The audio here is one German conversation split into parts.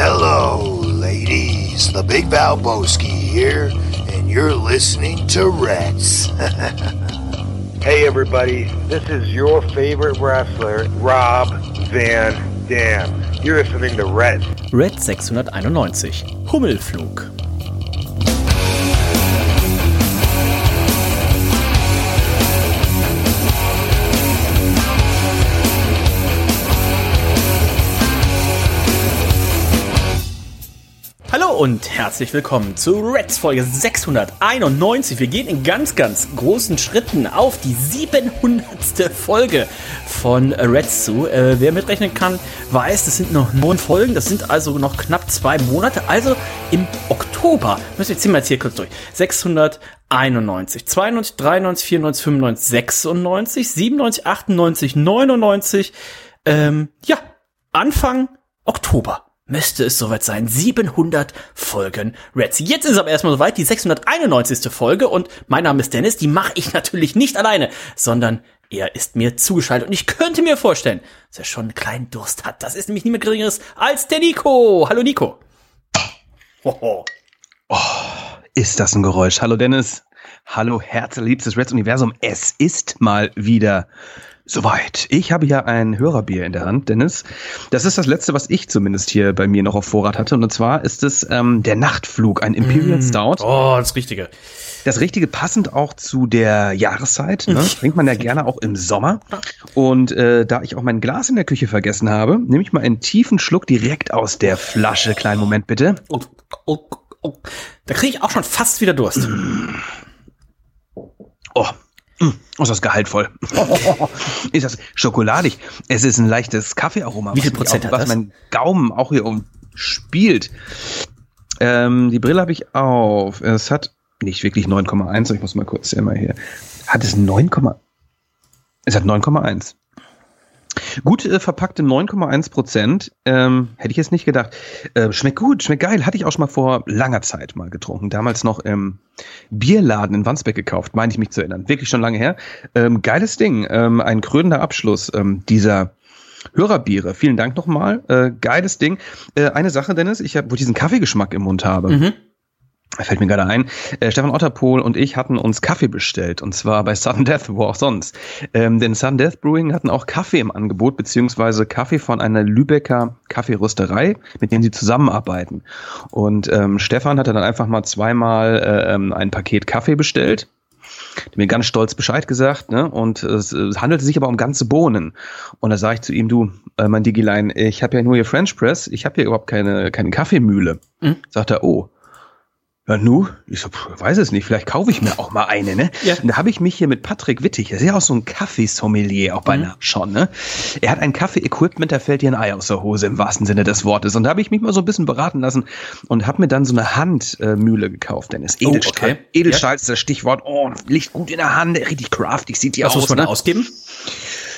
Hello, ladies. The Big Valboski here, and you're listening to Reds. Hey everybody, this is your favorite wrestler, Rob Van Dam. You're listening to Red. Red 691. Hummelflug. Und herzlich willkommen zu Reds Folge 691. Wir gehen in ganz, ganz großen Schritten auf die 700. Folge von Reds zu. Äh, wer mitrechnen kann, weiß, das sind noch neun Folgen. Das sind also noch knapp zwei Monate. Also im Oktober, müssen wir ziehen wir jetzt hier kurz durch. 691, 92, 93, 94, 95, 96, 97, 98, 99. Ähm, ja, Anfang Oktober müsste es soweit sein. 700 Folgen Reds. Jetzt ist aber erstmal soweit, die 691. Folge und mein Name ist Dennis, die mache ich natürlich nicht alleine, sondern er ist mir zugeschaltet und ich könnte mir vorstellen, dass er schon einen kleinen Durst hat. Das ist nämlich niemand geringeres als der Nico. Hallo Nico. Hoho. Oh, ist das ein Geräusch? Hallo Dennis. Hallo herzliebstes Reds Universum. Es ist mal wieder Soweit. Ich habe ja ein Hörerbier in der Hand, Dennis. Das ist das letzte, was ich zumindest hier bei mir noch auf Vorrat hatte. Und zwar ist es ähm, der Nachtflug, ein Imperial mm. Stout. Oh, das Richtige. Das Richtige passend auch zu der Jahreszeit. Ne? Trinkt man ja gerne auch im Sommer. Und äh, da ich auch mein Glas in der Küche vergessen habe, nehme ich mal einen tiefen Schluck direkt aus der Flasche. Kleinen Moment bitte. Oh, oh, oh. Da kriege ich auch schon fast wieder Durst. Oh, Mm, ist das gehaltvoll. ist das schokoladig. Es ist ein leichtes Kaffeearoma. Wie viel Prozent auch, hat was das? mein Gaumen auch hier umspielt. Ähm, die Brille habe ich auf. Es hat nicht wirklich 9,1. Ich muss mal kurz mal hier. Hat es 9, es hat 9,1. Gut äh, verpackte 9,1 Prozent. Ähm, hätte ich jetzt nicht gedacht. Äh, schmeckt gut, schmeckt geil. Hatte ich auch schon mal vor langer Zeit mal getrunken. Damals noch im Bierladen in Wandsbeck gekauft, meine ich mich zu erinnern. Wirklich schon lange her. Ähm, geiles Ding. Ähm, ein krönender Abschluss ähm, dieser Hörerbiere. Vielen Dank nochmal. Äh, geiles Ding. Äh, eine Sache, Dennis, ich habe, wo ich diesen Kaffeegeschmack im Mund habe. Mhm fällt mir gerade ein, äh, Stefan Otterpohl und ich hatten uns Kaffee bestellt und zwar bei Sudden Death, wo auch sonst. Ähm, denn Sudden Death Brewing hatten auch Kaffee im Angebot, beziehungsweise Kaffee von einer Lübecker Kaffeerösterei, mit denen sie zusammenarbeiten. Und ähm, Stefan hatte dann einfach mal zweimal äh, ähm, ein Paket Kaffee bestellt mir ganz stolz Bescheid gesagt, ne? Und es, es handelte sich aber um ganze Bohnen. Und da sage ich zu ihm, du, äh, mein Digiline, ich habe ja nur hier French Press, ich habe hier überhaupt keine, keine Kaffeemühle. Mhm. Sagt er, oh, ja, nu, ich so, weiß es nicht, vielleicht kaufe ich mir auch mal eine, ne? Ja. Und da habe ich mich hier mit Patrick Wittig, der ist ja auch so ein Kaffeesommelier, auch beinahe mhm. schon, ne? Er hat ein Kaffee-Equipment, da fällt dir ein Ei aus der Hose im wahrsten Sinne des Wortes. Und da habe ich mich mal so ein bisschen beraten lassen und habe mir dann so eine Handmühle gekauft, denn es Edelstahl. Oh, okay. Edelstahl ja. ist das Stichwort. Oh, liegt gut in der Hand, richtig craftig sieht die aus. Was muss man ne? ausgeben?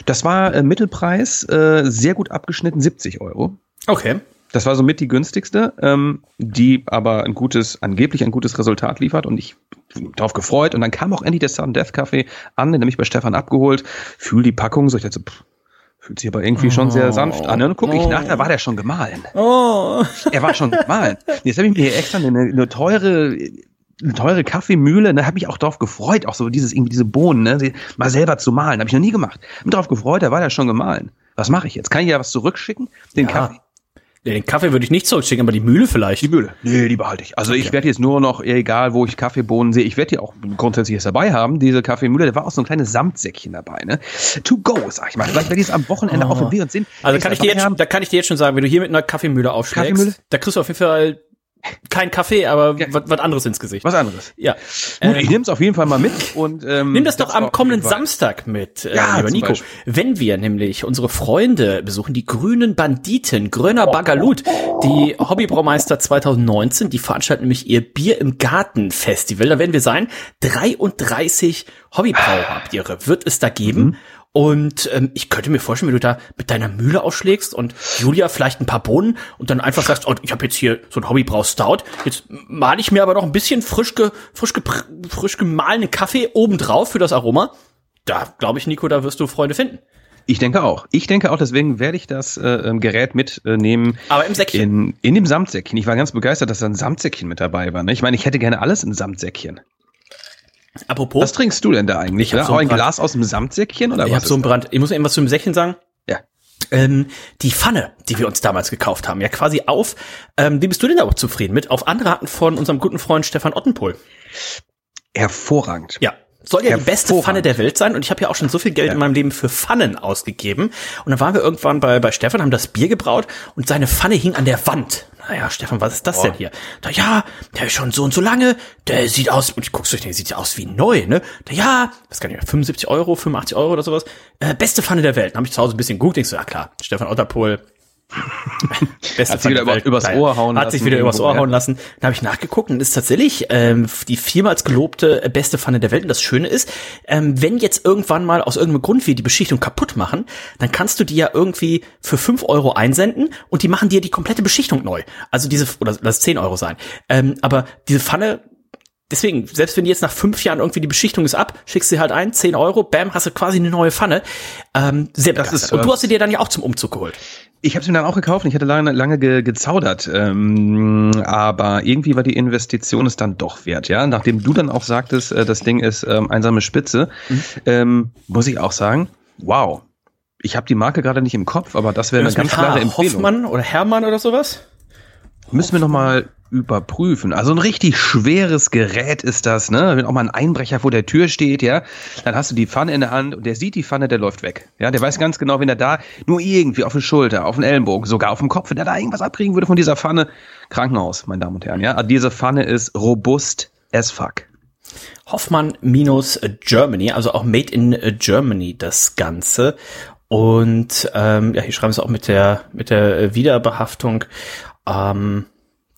Das war äh, Mittelpreis, äh, sehr gut abgeschnitten, 70 Euro. Okay. Das war somit die günstigste, ähm, die aber ein gutes, angeblich ein gutes Resultat liefert und ich darauf gefreut. Und dann kam auch endlich der Sudden Death Kaffee an, den habe ich bei Stefan abgeholt, fühl die Packung, so ich dachte so, pff, fühlt sich aber irgendwie schon sehr sanft an. Und dann gucke ich nach, da war der schon gemahlen. Oh. Er war schon gemahlen. Jetzt habe ich mir hier extra eine, eine teure eine teure Kaffeemühle, da habe ich auch drauf gefreut, auch so dieses irgendwie diese Bohnen, ne, mal selber zu malen, habe ich noch nie gemacht. Bin drauf gefreut, da war der schon gemahlen. Was mache ich jetzt? Kann ich ja was zurückschicken? Den ja. Kaffee. Ja, den Kaffee würde ich nicht zurückschicken, aber die Mühle vielleicht. Die Mühle. Nee, die behalte ich. Also okay. ich werde jetzt nur noch, egal wo ich Kaffeebohnen sehe, ich werde die auch grundsätzlich jetzt dabei haben, diese Kaffeemühle. Da war auch so ein kleines Samtsäckchen dabei, ne? To go, sag ich mal. Vielleicht werde ich es am Wochenende oh. auf dem Bier und sind. Also kann ich dir jetzt, da kann ich dir jetzt schon sagen, wenn du hier mit einer Kaffeemühle aufschlägst, Kaffeemühle? da kriegst du auf jeden Fall kein Kaffee, aber ja. was anderes ins Gesicht. Was anderes. Ja. Gut, ich nehme es auf jeden Fall mal mit und ähm, nimm das doch am kommenden Samstag mit, äh, ja, lieber Nico. Beispiel. Wenn wir nämlich unsere Freunde besuchen, die Grünen Banditen, Gröner Bagalut, die Hobbybraumeister 2019, die veranstalten nämlich ihr Bier im Garten Festival. Da werden wir sein. 33 Hobbybrauerbiere wird es da geben. Mhm. Und ähm, ich könnte mir vorstellen, wenn du da mit deiner Mühle ausschlägst und Julia vielleicht ein paar Bohnen und dann einfach sagst, oh, ich habe jetzt hier so ein Hobbybrau Stout, jetzt male ich mir aber noch ein bisschen frisch, ge, frisch, ge, frisch gemahlenen Kaffee obendrauf für das Aroma. Da glaube ich, Nico, da wirst du Freunde finden. Ich denke auch. Ich denke auch, deswegen werde ich das äh, ähm, Gerät mitnehmen. Aber im Säckchen. In, in dem Samtsäckchen. Ich war ganz begeistert, dass da ein Samtsäckchen mit dabei war. Ne? Ich meine, ich hätte gerne alles in Samtsäckchen. Apropos. Was trinkst du denn da eigentlich? Ich hab so auch ein ein Glas aus dem Samtsäckchen oder ich was? habe so einen Brand. Ich muss eben was zum Säckchen sagen. ja. Ähm, die Pfanne, die wir uns damals gekauft haben, ja quasi auf, ähm, wie bist du denn aber zufrieden mit? Auf Anraten von unserem guten Freund Stefan Ottenpohl. Hervorragend. Ja. Soll ja die beste. Pfanne der Welt sein und ich habe ja auch schon so viel Geld in meinem Leben für Pfannen ausgegeben. Und dann waren wir irgendwann bei, bei Stefan, haben das Bier gebraut und seine Pfanne hing an der Wand. Naja, Stefan, was ist das denn hier? Da, ja, der ist schon so und so lange, der sieht aus, und ich guck's durch, der sieht ja aus wie neu, ne? Da, ja, was kann ich, 75 Euro, 85 Euro oder sowas. Äh, beste Pfanne der Welt. Dann habe ich zu Hause ein bisschen geguckt, denkst so, ja klar, Stefan Otterpohl. Beste Hat sich wieder über- übers Ohr hauen Hat sich lassen wieder übers Ohr ja. hauen lassen. Dann habe ich nachgeguckt und ist tatsächlich ähm, die vielmals gelobte äh, beste Pfanne der Welt. Und das Schöne ist, ähm, wenn jetzt irgendwann mal aus irgendeinem Grund wir die Beschichtung kaputt machen, dann kannst du die ja irgendwie für 5 Euro einsenden und die machen dir die komplette Beschichtung neu. Also diese, oder lass 10 Euro sein. Ähm, aber diese Pfanne, deswegen, selbst wenn die jetzt nach fünf Jahren irgendwie die Beschichtung ist ab, schickst sie halt ein, 10 Euro, bam, hast du quasi eine neue Pfanne. Ähm, sehr Das ist, Und du äh, hast sie dir dann ja auch zum Umzug geholt. Ich habe sie mir dann auch gekauft und ich hatte lange, lange ge, gezaudert. Ähm, aber irgendwie war die Investition es dann doch wert, ja. Nachdem du dann auch sagtest, äh, das Ding ist ähm, einsame Spitze, Mhm. ähm, muss ich auch sagen, wow. Ich habe die Marke gerade nicht im Kopf, aber das wäre eine ganz klare. Empfehlung. Hoffmann oder Hermann oder sowas? Müssen wir noch mal überprüfen. Also ein richtig schweres Gerät ist das, ne? Wenn auch mal ein Einbrecher vor der Tür steht, ja, dann hast du die Pfanne in der Hand und der sieht die Pfanne, der läuft weg. Ja, der weiß ganz genau, wenn er da nur irgendwie auf die Schulter, auf den Ellenbogen, sogar auf dem Kopf, wenn er da irgendwas abkriegen würde von dieser Pfanne, Krankenhaus, meine Damen und Herren, ja. Also Diese Pfanne ist robust as fuck. Hoffmann minus Germany, also auch Made in Germany das Ganze. Und ähm, ja, hier schreiben sie auch mit der mit der Wiederbehaftung. Ähm,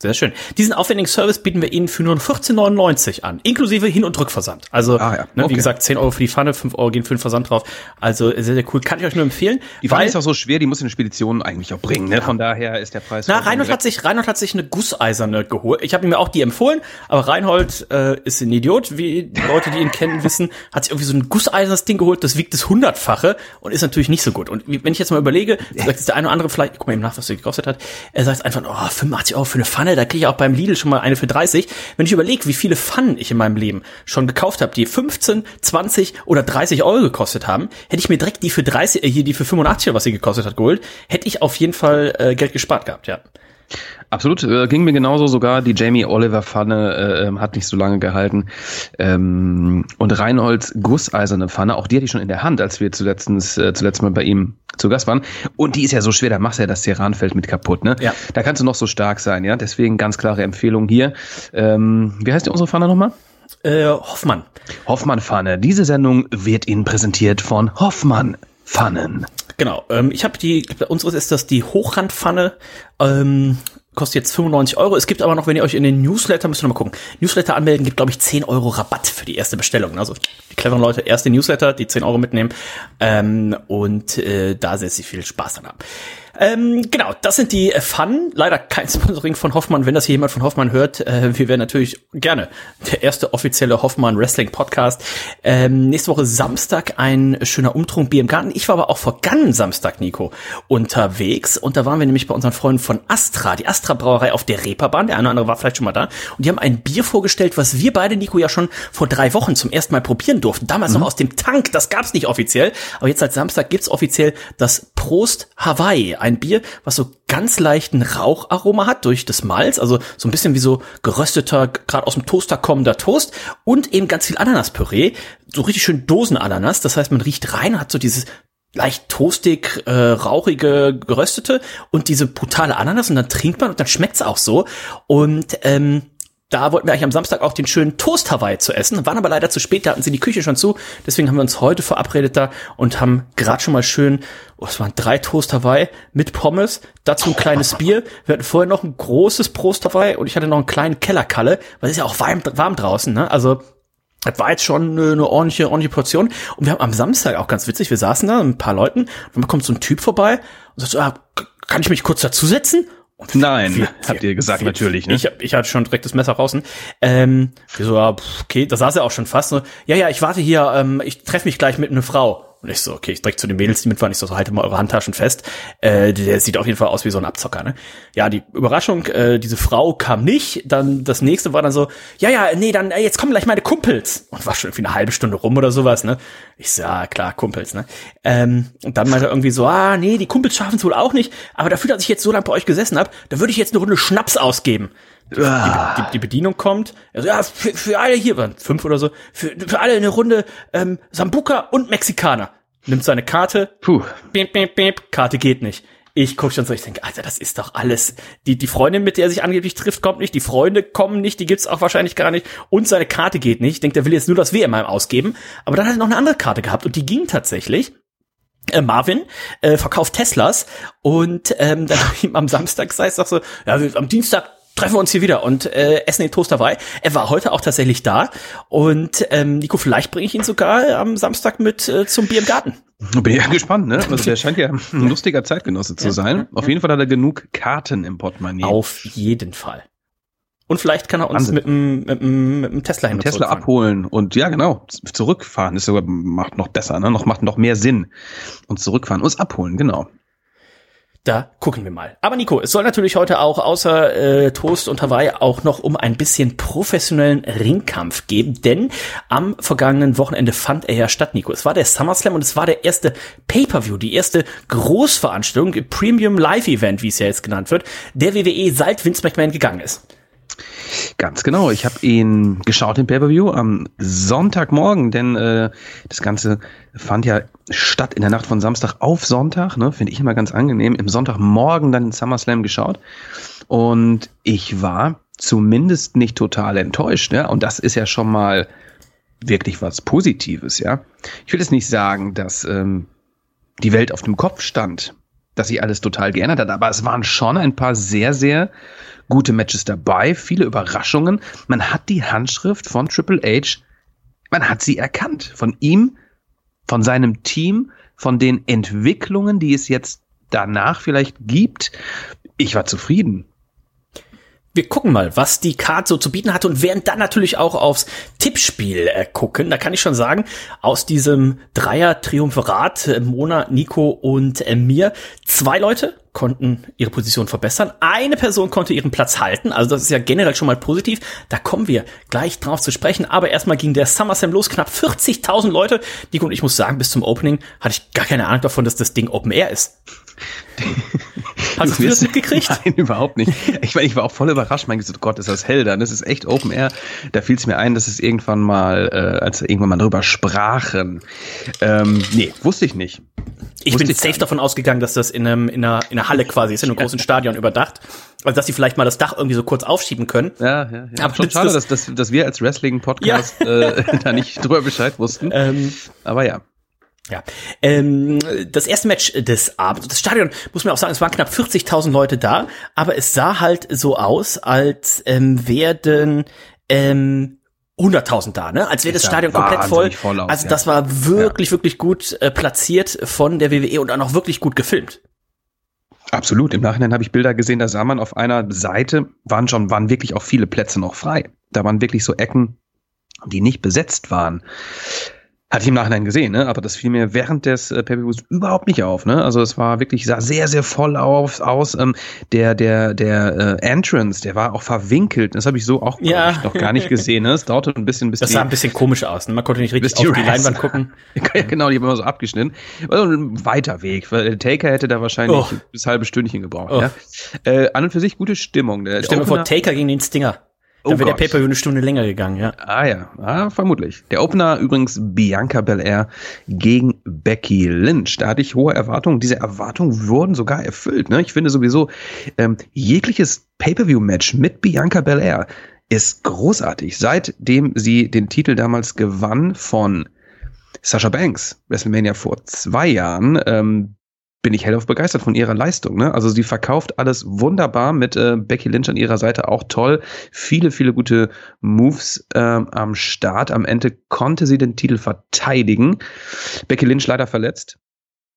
sehr schön. Diesen aufwendigen Service bieten wir Ihnen für nur 14,99 an, inklusive Hin- und Rückversand. Also, Ah, ja. ne, wie gesagt, 10 Euro für die Pfanne, 5 Euro gehen für den Versand drauf. Also sehr, sehr cool. Kann ich euch nur empfehlen. Die Pfanne ist auch so schwer, die muss in Speditionen eigentlich auch bringen, ne? Von daher ist der Preis. Na, Reinhold hat sich, Reinhold hat sich eine gusseiserne geholt. Ich habe mir auch die empfohlen, aber Reinhold äh, ist ein Idiot, wie die Leute, die ihn kennen, wissen, hat sich irgendwie so ein gusseisernes Ding geholt, das wiegt das hundertfache und ist natürlich nicht so gut. Und wenn ich jetzt mal überlege, sagt der eine oder andere vielleicht, ich guck mal eben nach, was der gekostet hat, er sagt einfach, oh, 85 Euro für eine Pfanne, da kriege ich auch beim Lidl schon mal eine für 30. Wenn ich überlege, wie viele Pfannen ich in meinem Leben schon gekauft habe, die 15, 20 oder 30 Euro gekostet haben, hätte ich mir direkt die für 30, äh, hier die für 85 oder was sie gekostet hat, geholt, hätte ich auf jeden Fall äh, Geld gespart gehabt, ja. Absolut, äh, ging mir genauso sogar. Die Jamie Oliver Pfanne äh, ähm, hat nicht so lange gehalten. Ähm, und Reinholds gusseiserne Pfanne, auch die hatte ich schon in der Hand, als wir zuletzt, äh, zuletzt mal bei ihm zu Gast waren. Und die ist ja so schwer, da machst du ja das Ceranfeld mit kaputt, ne? Ja. Da kannst du noch so stark sein, ja. Deswegen ganz klare Empfehlung hier. Ähm, wie heißt die unsere Pfanne nochmal? Äh, Hoffmann. Hoffmann Pfanne. Diese Sendung wird Ihnen präsentiert von Hoffmann Pfannen. Genau. Ähm, ich habe die, unseres ist das die Hochrandpfanne. Ähm, kostet jetzt 95 Euro. Es gibt aber noch, wenn ihr euch in den Newsletter, müsst ihr noch mal gucken, Newsletter anmelden, gibt, glaube ich, 10 Euro Rabatt für die erste Bestellung. Also die cleveren Leute erst den Newsletter, die 10 Euro mitnehmen ähm, und äh, da sehr, sehr viel Spaß dran haben. Ähm, genau, das sind die Fun. Leider kein Sponsoring von Hoffmann. Wenn das hier jemand von Hoffmann hört, äh, wir wären natürlich gerne der erste offizielle Hoffmann Wrestling Podcast. Ähm, nächste Woche Samstag ein schöner Umtrunk Bier im Garten. Ich war aber auch vergangenen Samstag, Nico, unterwegs und da waren wir nämlich bei unseren Freunden von Astra, die Astra Brauerei auf der Reeperbahn. Der eine oder andere war vielleicht schon mal da und die haben ein Bier vorgestellt, was wir beide, Nico, ja schon vor drei Wochen zum ersten Mal probieren durften. Damals noch aus dem Tank, das gab's nicht offiziell, aber jetzt seit Samstag gibt's offiziell das Prost Hawaii, ein Bier, was so ganz leichten Raucharoma hat durch das Malz, also so ein bisschen wie so gerösteter, gerade aus dem Toaster kommender Toast und eben ganz viel Ananaspüree, so richtig schön Dosenananas, das heißt, man riecht rein hat so dieses leicht toastig, äh, rauchige, geröstete und diese brutale Ananas und dann trinkt man und dann schmeckt's auch so und ähm, da wollten wir eigentlich am Samstag auch den schönen Toast Hawaii zu essen, waren aber leider zu spät, da hatten sie die Küche schon zu. Deswegen haben wir uns heute verabredet da und haben gerade schon mal schön, oh, es waren drei Toast Hawaii mit Pommes, dazu ein kleines Bier. Wir hatten vorher noch ein großes Prost Hawaii und ich hatte noch einen kleinen Kellerkalle, weil es ist ja auch warm, warm draußen, ne? Also das war jetzt schon eine, eine ordentliche, ordentliche Portion. Und wir haben am Samstag auch ganz witzig, wir saßen da mit ein paar Leuten und dann kommt so ein Typ vorbei und sagt so, ah, kann ich mich kurz dazusetzen? Nein, wir- habt ihr gesagt, wir- natürlich, ne? Ich, ich hatte schon direkt das Messer draußen. Ähm, wir so, ja, pff, okay, da saß er auch schon fast. So, ja, ja, ich warte hier, ähm, ich treffe mich gleich mit einer Frau. Und ich so, okay, ich direkt zu den Mädels, die mit waren, ich so, so haltet mal eure Handtaschen fest. Äh, der sieht auf jeden Fall aus wie so ein Abzocker, ne? Ja, die Überraschung, äh, diese Frau kam nicht. Dann das nächste war dann so, ja, ja, nee, dann äh, jetzt kommen gleich meine Kumpels. Und war schon irgendwie eine halbe Stunde rum oder sowas, ne? Ich so, ja, klar, Kumpels, ne? Ähm, und dann meinte er irgendwie so, ah, nee, die Kumpels schaffen es wohl auch nicht. Aber dafür, dass ich jetzt so lange bei euch gesessen habe, da würde ich jetzt eine Runde Schnaps ausgeben. Die, Ah. die, die Bedienung kommt, also ja, für, für alle hier, waren fünf oder so, für, für alle eine Runde ähm, Sambuka und Mexikaner. Nimmt seine Karte, Puh. beep, beep, beep, Karte geht nicht. Ich gucke schon so, ich denke, Alter, das ist doch alles. Die, die Freundin, mit der er sich angeblich trifft, kommt nicht, die Freunde kommen nicht, die gibt's auch wahrscheinlich gar nicht und seine Karte geht nicht. Ich denke, der will jetzt nur das WM ausgeben. Aber dann hat er noch eine andere Karte gehabt und die ging tatsächlich. Äh, Marvin äh, verkauft Teslas und ähm, dann hab ich ihm am Samstag sei es doch so, ja, am Dienstag treffen wir uns hier wieder und äh, essen den Toast dabei. Er war heute auch tatsächlich da und ähm, Nico, vielleicht bringe ich ihn sogar am Samstag mit äh, zum Bier im Garten. Bin ja gespannt, ne? Also der scheint ja ein lustiger Zeitgenosse zu sein. Auf jeden Fall hat er genug Karten im Portemonnaie. Auf jeden Fall. Und vielleicht kann er uns Wahnsinn. mit dem, mit dem, mit dem Tesla hin und Tesla abholen und ja genau zurückfahren ist sogar macht noch besser ne noch macht noch mehr Sinn und zurückfahren uns abholen genau Da gucken wir mal. Aber Nico, es soll natürlich heute auch außer äh, Toast und Hawaii auch noch um ein bisschen professionellen Ringkampf geben, denn am vergangenen Wochenende fand er ja statt, Nico. Es war der SummerSlam und es war der erste Pay-per-View, die erste Großveranstaltung, Premium Live Event, wie es ja jetzt genannt wird, der WWE seit Vince McMahon gegangen ist. Ganz genau. Ich habe ihn geschaut im Pay-per-View am Sonntagmorgen denn äh, das Ganze fand ja statt in der Nacht von Samstag auf Sonntag ne finde ich immer ganz angenehm im Sonntagmorgen dann SummerSlam geschaut. Und ich war zumindest nicht total enttäuscht ja. Und das ist ja schon mal wirklich was Positives ja. Ich will jetzt nicht sagen dass ähm, die Welt auf dem Kopf stand, dass sich alles total geändert hat. Aber es waren schon ein paar sehr, sehr gute Matches dabei, viele Überraschungen. Man hat die Handschrift von Triple H, man hat sie erkannt. Von ihm, von seinem Team, von den Entwicklungen, die es jetzt danach vielleicht gibt. Ich war zufrieden. Wir gucken mal, was die Card so zu bieten hat und werden dann natürlich auch aufs Tippspiel äh, gucken. Da kann ich schon sagen, aus diesem Dreier-Triumvirat, äh, Mona, Nico und äh, mir, zwei Leute konnten ihre Position verbessern. Eine Person konnte ihren Platz halten. Also das ist ja generell schon mal positiv. Da kommen wir gleich drauf zu sprechen. Aber erstmal ging der SummerSlam los. Knapp 40.000 Leute. Nico und ich muss sagen, bis zum Opening hatte ich gar keine Ahnung davon, dass das Ding Open Air ist. Hast du das mitgekriegt? Nein, überhaupt nicht. Ich meine, ich war auch voll überrascht. Mein Gott, Gott, ist das hell dann. Das ist echt Open Air. Da fiel es mir ein, dass es irgendwann mal, äh, als wir irgendwann mal drüber sprachen. Ähm, nee, wusste ich nicht. Ich Wusste bin ich safe davon ausgegangen, dass das in, einem, in, einer, in einer Halle quasi ist, in einem großen Stadion überdacht. Also, dass sie vielleicht mal das Dach irgendwie so kurz aufschieben können. Ja, ja, ja. Aber schon das- schade, dass, dass, dass wir als Wrestling-Podcast äh, da nicht drüber Bescheid wussten. Ähm, Aber ja. Ja. Ähm, das erste Match des Abends, das Stadion, muss man auch sagen, es waren knapp 40.000 Leute da, aber es sah halt so aus, als ähm, werden ähm, 100.000 da, ne? Als wäre das Stadion komplett voll. voll aus, also ja. das war wirklich, wirklich gut äh, platziert von der WWE und auch noch wirklich gut gefilmt. Absolut. Im Nachhinein habe ich Bilder gesehen, da sah man auf einer Seite, waren schon, waren wirklich auch viele Plätze noch frei. Da waren wirklich so Ecken, die nicht besetzt waren. Hatte ich im Nachhinein gesehen, ne? aber das fiel mir während des äh, Pay-Per-Views überhaupt nicht auf. Ne? Also es war wirklich, sah sehr, sehr voll auf, aus. Ähm, der der, der äh, Entrance, der war auch verwinkelt. Das habe ich so auch Ja. ich, noch gar nicht gesehen. Ne? Es dauerte ein bisschen, bis Das die, sah ein bisschen komisch aus. Ne? Man konnte nicht richtig die auf die Leinwand gucken. Ja, genau, die haben immer so abgeschnitten. Also ein weiter Weg. weil der Taker hätte da wahrscheinlich Oh. bis halbe Stündchen gebraucht. Oh. Ja. Äh, an und für sich gute Stimmung. Der Stell dir vor, Taker gegen den Stinger. Oh Da wäre der. Pay-Per-View eine Stunde länger gegangen, ja. Ah ja, ah, vermutlich. Der Opener übrigens Bianca Belair gegen Becky Lynch. Da hatte ich hohe Erwartungen. Diese Erwartungen wurden sogar erfüllt. Ne? Ich finde sowieso, ähm, jegliches Pay-Per-View-Match mit Bianca Belair ist großartig. Seitdem sie den Titel damals gewann von Sasha Banks, WrestleMania vor zwei Jahren, ähm, bin ich hellauf begeistert von ihrer Leistung. Ne? Also sie verkauft alles wunderbar mit äh, Becky Lynch an ihrer Seite auch toll. Viele, viele gute Moves ähm, am Start. Am Ende konnte sie den Titel verteidigen. Becky Lynch leider verletzt.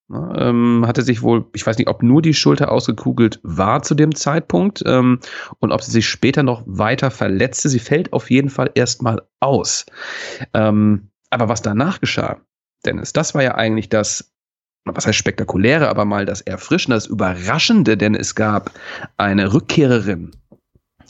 Ja, ähm, hatte sich wohl, ich weiß nicht, ob nur die Schulter ausgekugelt war zu dem Zeitpunkt ähm, und ob sie sich später noch weiter verletzte. Sie fällt auf jeden Fall erstmal aus. Ähm, aber was danach geschah, Dennis, das war ja eigentlich das, was heißt spektakuläre, aber mal das Erfrischende, das Überraschende, denn es gab eine Rückkehrerin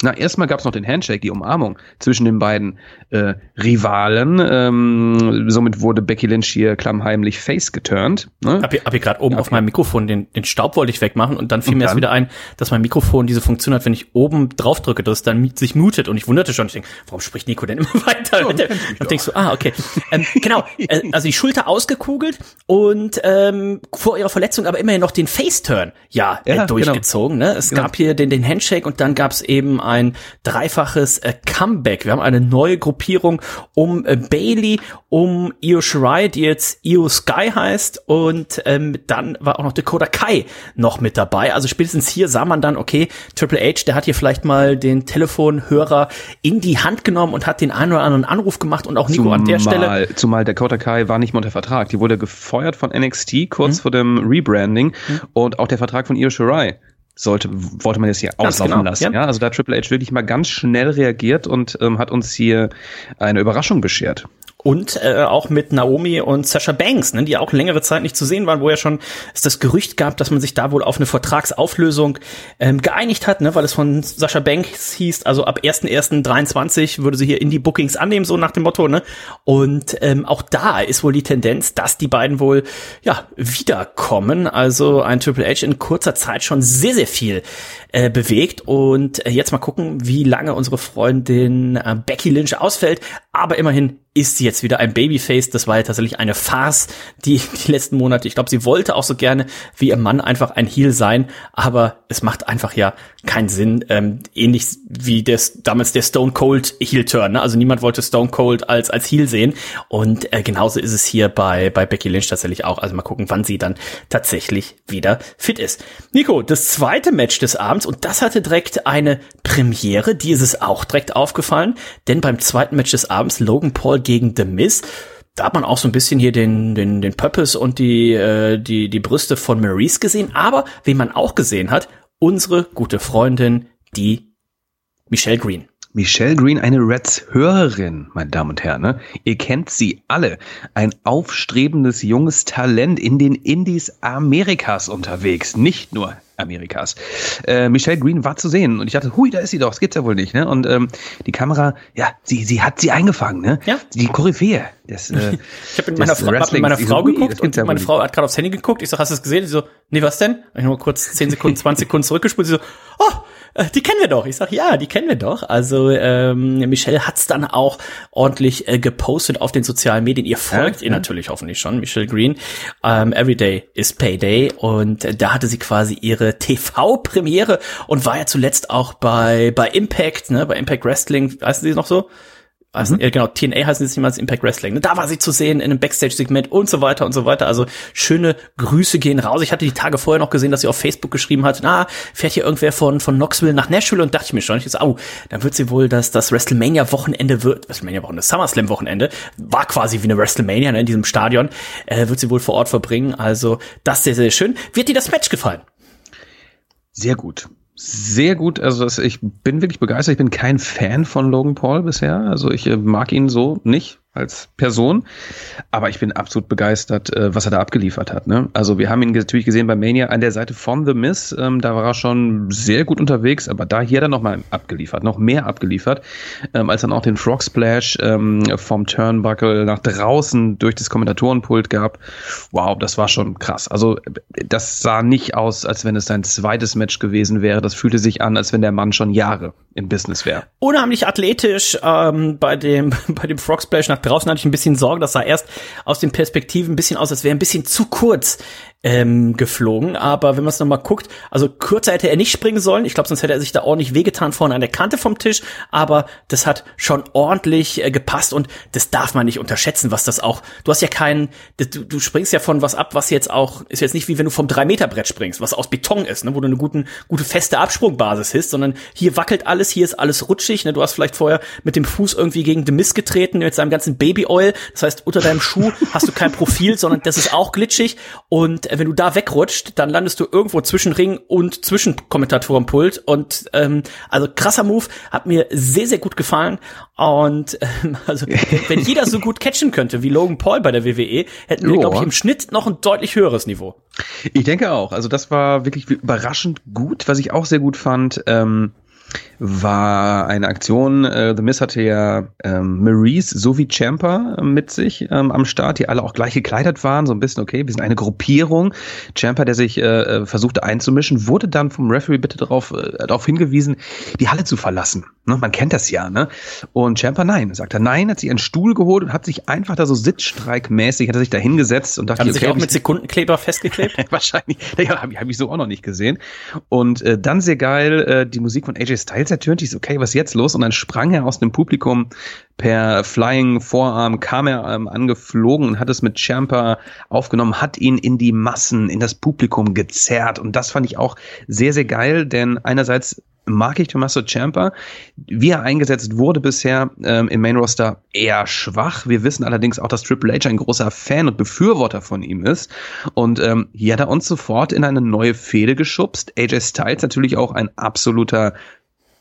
na, erstmal gab es noch den Handshake, die Umarmung zwischen den beiden äh, Rivalen. Ähm, somit wurde Becky Lynch hier klammheimlich face geturnt. Ne? Hab hier, hab hier gerade oben ja, auf meinem Mikrofon den, den Staub wollte ich wegmachen und dann fiel und mir dann? erst wieder ein, dass mein Mikrofon diese Funktion hat, wenn ich oben drauf drücke, dass es dann sich mutet und ich wunderte schon, ich denke, warum spricht Nico denn immer weiter? Oh, und denkst du, ah, okay. ähm, genau, äh, also die Schulter ausgekugelt und ähm, vor ihrer Verletzung aber immerhin noch den Face-Turn ja, ja äh, durchgezogen. Genau. Ne? Es genau. gab hier den, den Handshake und dann gab es eben ein dreifaches äh, Comeback. Wir haben eine neue Gruppierung um äh, Bailey, um Io Shirai, die jetzt Io Sky heißt und ähm, dann war auch noch Dakota Kai noch mit dabei. Also spätestens hier sah man dann, okay, Triple H, der hat hier vielleicht mal den Telefonhörer in die Hand genommen und hat den einen oder anderen Anruf gemacht und auch Nico zumal, an der Stelle. Zumal Dakota Kai war nicht mehr unter Vertrag. Die wurde gefeuert von NXT kurz mhm. vor dem Rebranding mhm. und auch der Vertrag von Io Shirai sollte, wollte man jetzt hier ganz auslaufen genau, lassen. Ja. ja. also da Triple H wirklich mal ganz schnell reagiert und ähm, hat uns hier eine Überraschung beschert. Und äh, auch mit Naomi und Sasha Banks, ne, die auch längere Zeit nicht zu sehen waren, wo ja schon es das Gerücht gab, dass man sich da wohl auf eine Vertragsauflösung ähm, geeinigt hat, ne, weil es von Sasha Banks hieß, also ab 1.1.23 würde sie hier in die Bookings annehmen, so nach dem Motto. Ne? Und ähm, auch da ist wohl die Tendenz, dass die beiden wohl ja wiederkommen. Also ein Triple H in kurzer Zeit schon sehr, sehr viel äh, bewegt. Und äh, jetzt mal gucken, wie lange unsere Freundin äh, Becky Lynch ausfällt. Aber immerhin ist sie jetzt wieder ein Babyface. Das war ja tatsächlich eine Farce, die, die letzten Monate. Ich glaube, sie wollte auch so gerne wie ihr Mann einfach ein Heel sein, aber es macht einfach ja keinen Sinn. Ähm, ähnlich wie des, damals der Stone Cold Heel Turn. Ne? Also niemand wollte Stone Cold als, als Heel sehen. Und äh, genauso ist es hier bei, bei Becky Lynch tatsächlich auch. Also mal gucken, wann sie dann tatsächlich wieder fit ist. Nico, das zweite Match des Abends und das hatte direkt eine Premiere. Die ist es auch direkt aufgefallen, denn beim zweiten Match des Abends Logan Paul gegen The Miz. Da hat man auch so ein bisschen hier den, den, den Purpose und die, äh, die, die Brüste von Maurice gesehen. Aber, wie man auch gesehen hat, unsere gute Freundin, die Michelle Green. Michelle Green, eine Reds-Hörerin, meine Damen und Herren. Ne? Ihr kennt sie alle. Ein aufstrebendes junges Talent in den Indies Amerikas unterwegs. Nicht nur Amerikas. Äh, Michelle Green war zu sehen und ich dachte, hui, da ist sie doch, das gibt's ja wohl nicht. Ne? Und ähm, die Kamera, ja, sie, sie hat sie eingefangen. Ne? Ja. Die Koryphäe. Des, äh, ich habe mit, meiner Frau, mit meiner Frau so, geguckt und ja meine Frau hat gerade aufs Handy geguckt. Ich so, hast du es gesehen? Sie so, nee, was denn? Ich nur kurz 10 Sekunden, 20 Sekunden zurückgespult. Sie so, oh, die kennen wir doch. Ich sag, ja, die kennen wir doch. Also ähm, Michelle hat's dann auch ordentlich äh, gepostet auf den sozialen Medien. Ihr folgt ja, ihr ja. natürlich hoffentlich schon, Michelle Green. Ähm, Everyday is Payday. Und äh, da hatte sie quasi ihre TV-Premiere und war ja zuletzt auch bei, bei Impact, ne, bei Impact Wrestling, heißen sie noch so? Also, mhm. ja, genau, TNA heißt es niemals Impact Wrestling. Da war sie zu sehen in einem Backstage-Segment und so weiter und so weiter. Also schöne Grüße gehen raus. Ich hatte die Tage vorher noch gesehen, dass sie auf Facebook geschrieben hat, na, fährt hier irgendwer von, von Knoxville nach Nashville und dachte ich mir schon, ich so, oh, dann wird sie wohl das, das WrestleMania-Wochenende wird, WrestleMania-Wochenende, das SummerSlam-Wochenende, war quasi wie eine WrestleMania ne, in diesem Stadion, äh, wird sie wohl vor Ort verbringen. Also das sehr, sehr schön. Wird dir das Match gefallen? Sehr gut sehr gut. Also das, ich bin wirklich begeistert. Ich bin kein Fan von Logan Paul bisher. Also ich äh, mag ihn so nicht als Person. Aber ich bin absolut begeistert, äh, was er da abgeliefert hat. Ne? Also wir haben ihn natürlich gesehen bei Mania an der Seite von The Miss. Ähm, da war er schon sehr gut unterwegs, aber da hier dann nochmal abgeliefert, noch mehr abgeliefert, ähm, als dann auch den Frog Splash ähm, vom Turnbuckle nach draußen durch das Kommentatorenpult gab. Wow, das war schon krass. Also das sah nicht aus, als wenn es sein zweites Match gewesen wäre. Das fühlte sich an, als wenn der Mann schon Jahre im Business wäre. Unheimlich athletisch ähm, bei dem bei dem Frog Splash nach draußen hatte ich ein bisschen Sorge, das sah erst aus den Perspektiven ein bisschen aus, als wäre ein bisschen zu kurz ähm, geflogen. Aber wenn man es nochmal guckt, also kürzer hätte er nicht springen sollen. Ich glaube, sonst hätte er sich da ordentlich wehgetan vorne an der Kante vom Tisch. Aber das hat schon ordentlich äh, gepasst und das darf man nicht unterschätzen, was das auch. Du hast ja keinen, du, du springst ja von was ab, was jetzt auch, ist jetzt nicht wie wenn du vom 3-Meter-Brett springst, was aus Beton ist, ne, wo du eine guten, gute feste Absprungbasis hast, sondern hier wackelt alles, hier ist alles rutschig. Ne, du hast vielleicht vorher mit dem Fuß irgendwie gegen den Mist getreten, mit seinem ganzen Baby Oil. Das heißt, unter deinem Schuh hast du kein Profil, sondern das ist auch glitschig. Und Und äh, wenn du da wegrutscht, dann landest du irgendwo zwischen Ring und zwischen Kommentatorenpult. Und ähm, also krasser Move, hat mir sehr, sehr gut gefallen. Und ähm, also wenn jeder so gut catchen könnte wie Logan Paul bei der WWE, hätten wir, glaube ich, im Schnitt noch ein deutlich höheres Niveau. Ich denke auch. Also das war wirklich überraschend gut. Was ich auch sehr gut fand, ähm, war eine Aktion. Äh, The Miz hatte ja ähm, Maurice sowie Champa äh, mit sich ähm, am Start, die alle auch gleich gekleidet waren. So ein bisschen, okay, wir sind eine Gruppierung. Champa, der sich äh, äh, versuchte einzumischen, wurde dann vom Referee bitte darauf, äh, darauf hingewiesen, die Halle zu verlassen. Ne? Man kennt das ja, ne? Und Champa nein, sagt er nein, hat sich einen Stuhl geholt und hat sich einfach da so sitzstreikmäßig, hat er sich da hingesetzt und dachte, hat er sich okay, auch mit Sekundenkleber festgeklebt? Wahrscheinlich. Ja, habe hab ich so auch noch nicht gesehen. Und äh, dann sehr geil, äh, die Musik von AJ Styles ertönte. Ich so, okay, was ist jetzt los? Und dann sprang er aus dem Publikum per Flying Vorarm, kam er ähm, angeflogen und hat es mit Champa aufgenommen, hat ihn in die Massen, in das Publikum gezerrt. Und das fand ich auch sehr, sehr geil, denn einerseits mag ich Tommaso Ciampa. Wie er eingesetzt wurde bisher ähm, im Main Roster eher schwach. Wir wissen allerdings auch, dass Triple H ein großer Fan und Befürworter von ihm ist. Und ähm, hier hat er uns sofort in eine neue Fehde geschubst. AJ Styles natürlich auch ein absoluter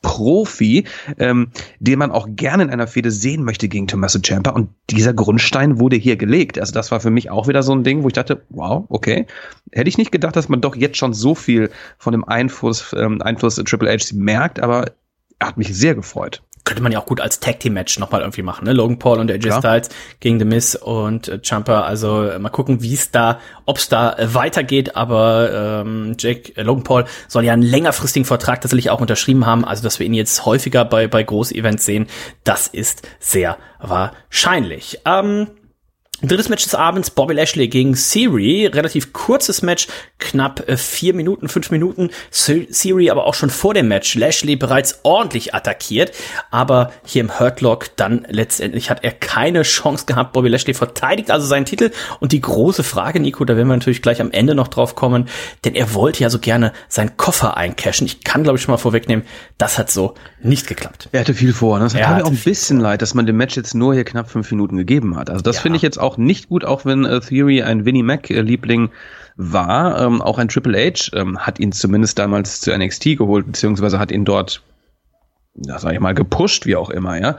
Profi, ähm, den man auch gerne in einer Fehde sehen möchte gegen Tommaso Ciampa. Und dieser Grundstein wurde hier gelegt. Also das war für mich auch wieder so ein Ding, wo ich dachte, wow, okay. Hätte ich nicht gedacht, dass man doch jetzt schon so viel von dem Einfluss, ähm, Einfluss Triple H merkt, aber er hat mich sehr gefreut könnte man ja auch gut als Tag Team Match nochmal irgendwie machen, ne? Logan Paul und AJ Styles gegen The Miz und äh, Champa. Also äh, mal gucken, wie es da, ob es da äh, weitergeht. Aber ähm, Jake äh, Logan Paul soll ja einen längerfristigen Vertrag tatsächlich auch unterschrieben haben. Also dass wir ihn jetzt häufiger bei bei Groß-Events sehen, das ist sehr wahrscheinlich. Ähm, Drittes Match des Abends, Bobby Lashley gegen Siri. Relativ kurzes Match, knapp äh, vier Minuten, fünf Minuten. Siri aber auch schon vor dem Match Lashley bereits ordentlich attackiert. Aber hier im Hurtlock dann letztendlich hat er keine Chance gehabt. Bobby Lashley verteidigt also seinen Titel. Und die große Frage, Nico, da werden wir natürlich gleich am Ende noch drauf kommen, denn er wollte ja so gerne seinen Koffer eincashen. Ich kann, glaube ich, schon mal vorwegnehmen, das hat so nicht geklappt. Er hatte viel vor. Ne? Das hat mir auch ein bisschen leid, dass man dem Match jetzt nur hier knapp fünf Minuten gegeben hat. Also das ja. finde ich jetzt auch nicht gut, auch wenn äh, Theory ein Winnie Mac-Liebling war. Ähm, auch ein Triple H ähm, hat ihn zumindest damals zu NXT geholt, beziehungsweise hat ihn dort, ja, sag ich mal, gepusht, wie auch immer, ja.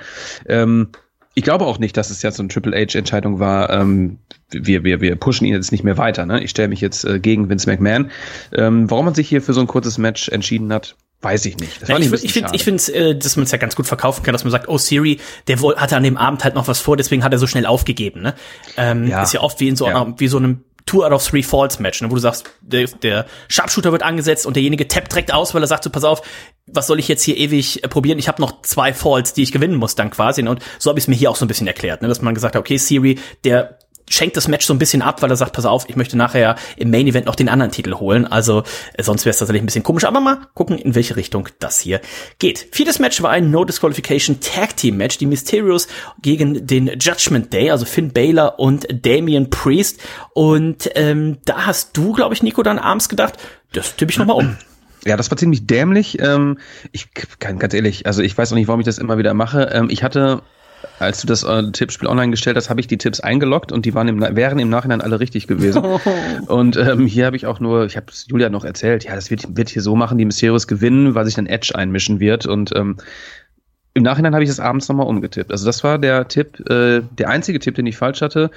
Ähm, ich glaube auch nicht, dass es jetzt so eine Triple H-Entscheidung war, ähm, wir, wir, wir pushen ihn jetzt nicht mehr weiter. Ne? Ich stelle mich jetzt äh, gegen Vince McMahon. Ähm, warum man sich hier für so ein kurzes Match entschieden hat, Weiß ich nicht. Das ja, ich ich finde, ich finde, äh, dass man es ja ganz gut verkaufen kann, dass man sagt, oh Siri, der hatte an dem Abend halt noch was vor, deswegen hat er so schnell aufgegeben. Ne? Ähm, ja. Ist ja oft wie in so ja. einer, wie so einem Two out of Three Falls Match, ne, wo du sagst, der, der Sharpshooter wird angesetzt und derjenige tappt direkt aus, weil er sagt so, pass auf, was soll ich jetzt hier ewig äh, probieren? Ich habe noch zwei Falls, die ich gewinnen muss dann quasi. Ne? Und so habe ich es mir hier auch so ein bisschen erklärt, ne? dass man gesagt hat, okay, Siri, der schenkt das Match so ein bisschen ab, weil er sagt, pass auf, ich möchte nachher im Main Event noch den anderen Titel holen. Also äh, sonst wäre es tatsächlich ein bisschen komisch. Aber mal gucken, in welche Richtung das hier geht. Viertes Match war ein No Disqualification Tag Team Match. Die Mysterios gegen den Judgment Day, also Finn Baylor und Damian Priest. Und ähm, da hast du, glaube ich, Nico, dann abends gedacht, das tippe ich nochmal um. Ja, das war ziemlich dämlich. Ähm, ich kann ganz ehrlich, also ich weiß auch nicht, warum ich das immer wieder mache. Ähm, ich hatte als du das äh, Tippspiel online gestellt hast, habe ich die Tipps eingeloggt und die waren im, wären im Nachhinein alle richtig gewesen. Und ähm, hier habe ich auch nur, ich habe Julia noch erzählt, ja, das wird, wird hier so machen, die Mysterios gewinnen, weil sich dann Edge einmischen wird. Und ähm, im Nachhinein habe ich das abends nochmal umgetippt. Also das war der Tipp, äh, der einzige Tipp, den ich falsch hatte.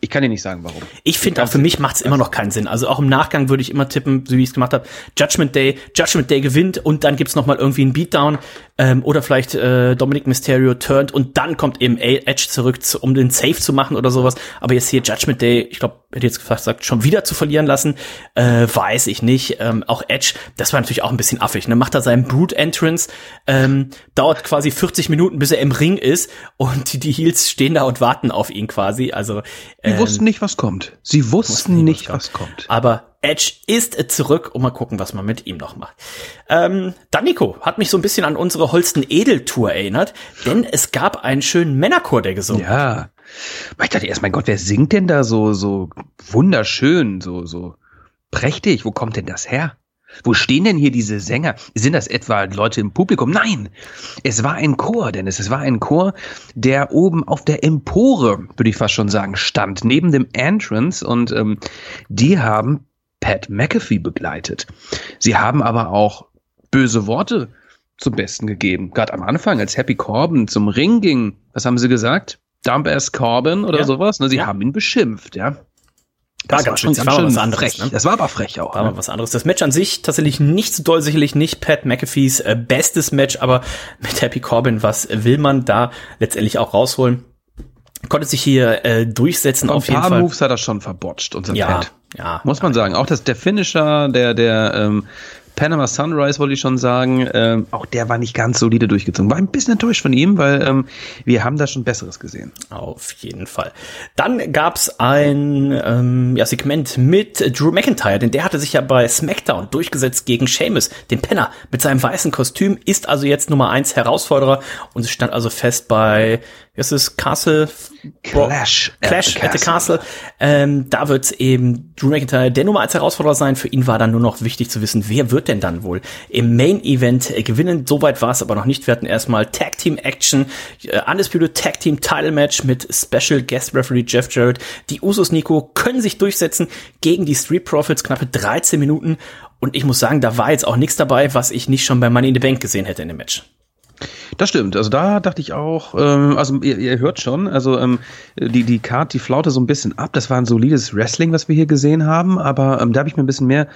Ich kann dir nicht sagen, warum. Ich finde auch für mich macht es immer noch keinen Sinn. Also auch im Nachgang würde ich immer tippen, so wie ich es gemacht habe. Judgment Day, Judgment Day gewinnt und dann gibt's noch mal irgendwie einen Beatdown ähm, oder vielleicht äh, Dominic Mysterio turnt und dann kommt eben Edge zurück, zu, um den Safe zu machen oder sowas. Aber jetzt hier Judgment Day, ich glaube, hätte jetzt gesagt, schon wieder zu verlieren lassen, äh, weiß ich nicht. Ähm, auch Edge, das war natürlich auch ein bisschen affig. Ne? Macht er seinen Brute Entrance, ähm, dauert quasi 40 Minuten, bis er im Ring ist und die, die Heels stehen da und warten auf ihn quasi. Also äh, Sie wussten nicht, was kommt. Sie wussten, wussten nicht, was kommt. was kommt. Aber Edge ist zurück und mal gucken, was man mit ihm noch macht. Ähm, dann Nico hat mich so ein bisschen an unsere Holsten Edel Tour erinnert, denn es gab einen schönen Männerchor, der gesungen ja. hat. Ja. Ich dachte erst, mein Gott, wer singt denn da so, so wunderschön, so, so prächtig? Wo kommt denn das her? Wo stehen denn hier diese Sänger? Sind das etwa Leute im Publikum? Nein, es war ein Chor, Dennis. Es war ein Chor, der oben auf der Empore, würde ich fast schon sagen, stand, neben dem Entrance. Und ähm, die haben Pat McAfee begleitet. Sie haben aber auch böse Worte zum Besten gegeben. Gerade am Anfang, als Happy Corbin zum Ring ging, was haben sie gesagt? Dump ass Corbin oder Ja. sowas? Ne, sie Ja. haben ihn beschimpft, ja. War ganz witzig, war mal was anderes, frech. ne? Das war aber frech auch. War ne? was anderes. Das Match an sich tatsächlich nicht so doll, sicherlich nicht Pat McAfees äh, bestes Match, aber mit Happy Corbin, was will man da letztendlich auch rausholen? Konnte sich hier äh, durchsetzen Ein auf jeden paar Fall. Moves hat er schon verbotscht, unser ja, Pat. ja. Muss man sagen. Auch das, der Finisher, der, der ähm, Panama Sunrise, wollte ich schon sagen, ähm, auch der war nicht ganz solide durchgezogen. War ein bisschen enttäuscht von ihm, weil ähm, wir haben da schon Besseres gesehen. Auf jeden Fall. Dann gab's ein ähm, ja, Segment mit Drew McIntyre, denn der hatte sich ja bei SmackDown durchgesetzt gegen Sheamus, den Penner, mit seinem weißen Kostüm, ist also jetzt Nummer eins Herausforderer und es stand also fest bei, wie ist es, Castle? Clash at Clash the at the Castle. Ähm, da wird eben Drew McIntyre der Nummer eins Herausforderer sein. Für ihn war dann nur noch wichtig zu wissen, wer wird denn dann wohl im Main Event äh, gewinnen. Soweit war es aber noch nicht. Wir hatten erstmal Tag Team Action, äh, Undisputed Tag Team Title Match mit Special Guest Referee Jeff Jarrett. Die Usos Nico können sich durchsetzen gegen die Street Profits, knappe 13 Minuten. Und ich muss sagen, da war jetzt auch nichts dabei, was ich nicht schon bei Money in the Bank gesehen hätte in dem Match. Das stimmt. Also da dachte ich auch, ähm, also ihr, ihr hört schon, also ähm, die, die Card, die flaute so ein bisschen ab. Das war ein solides Wrestling, was wir hier gesehen haben, aber ähm, da habe ich mir ein bisschen mehr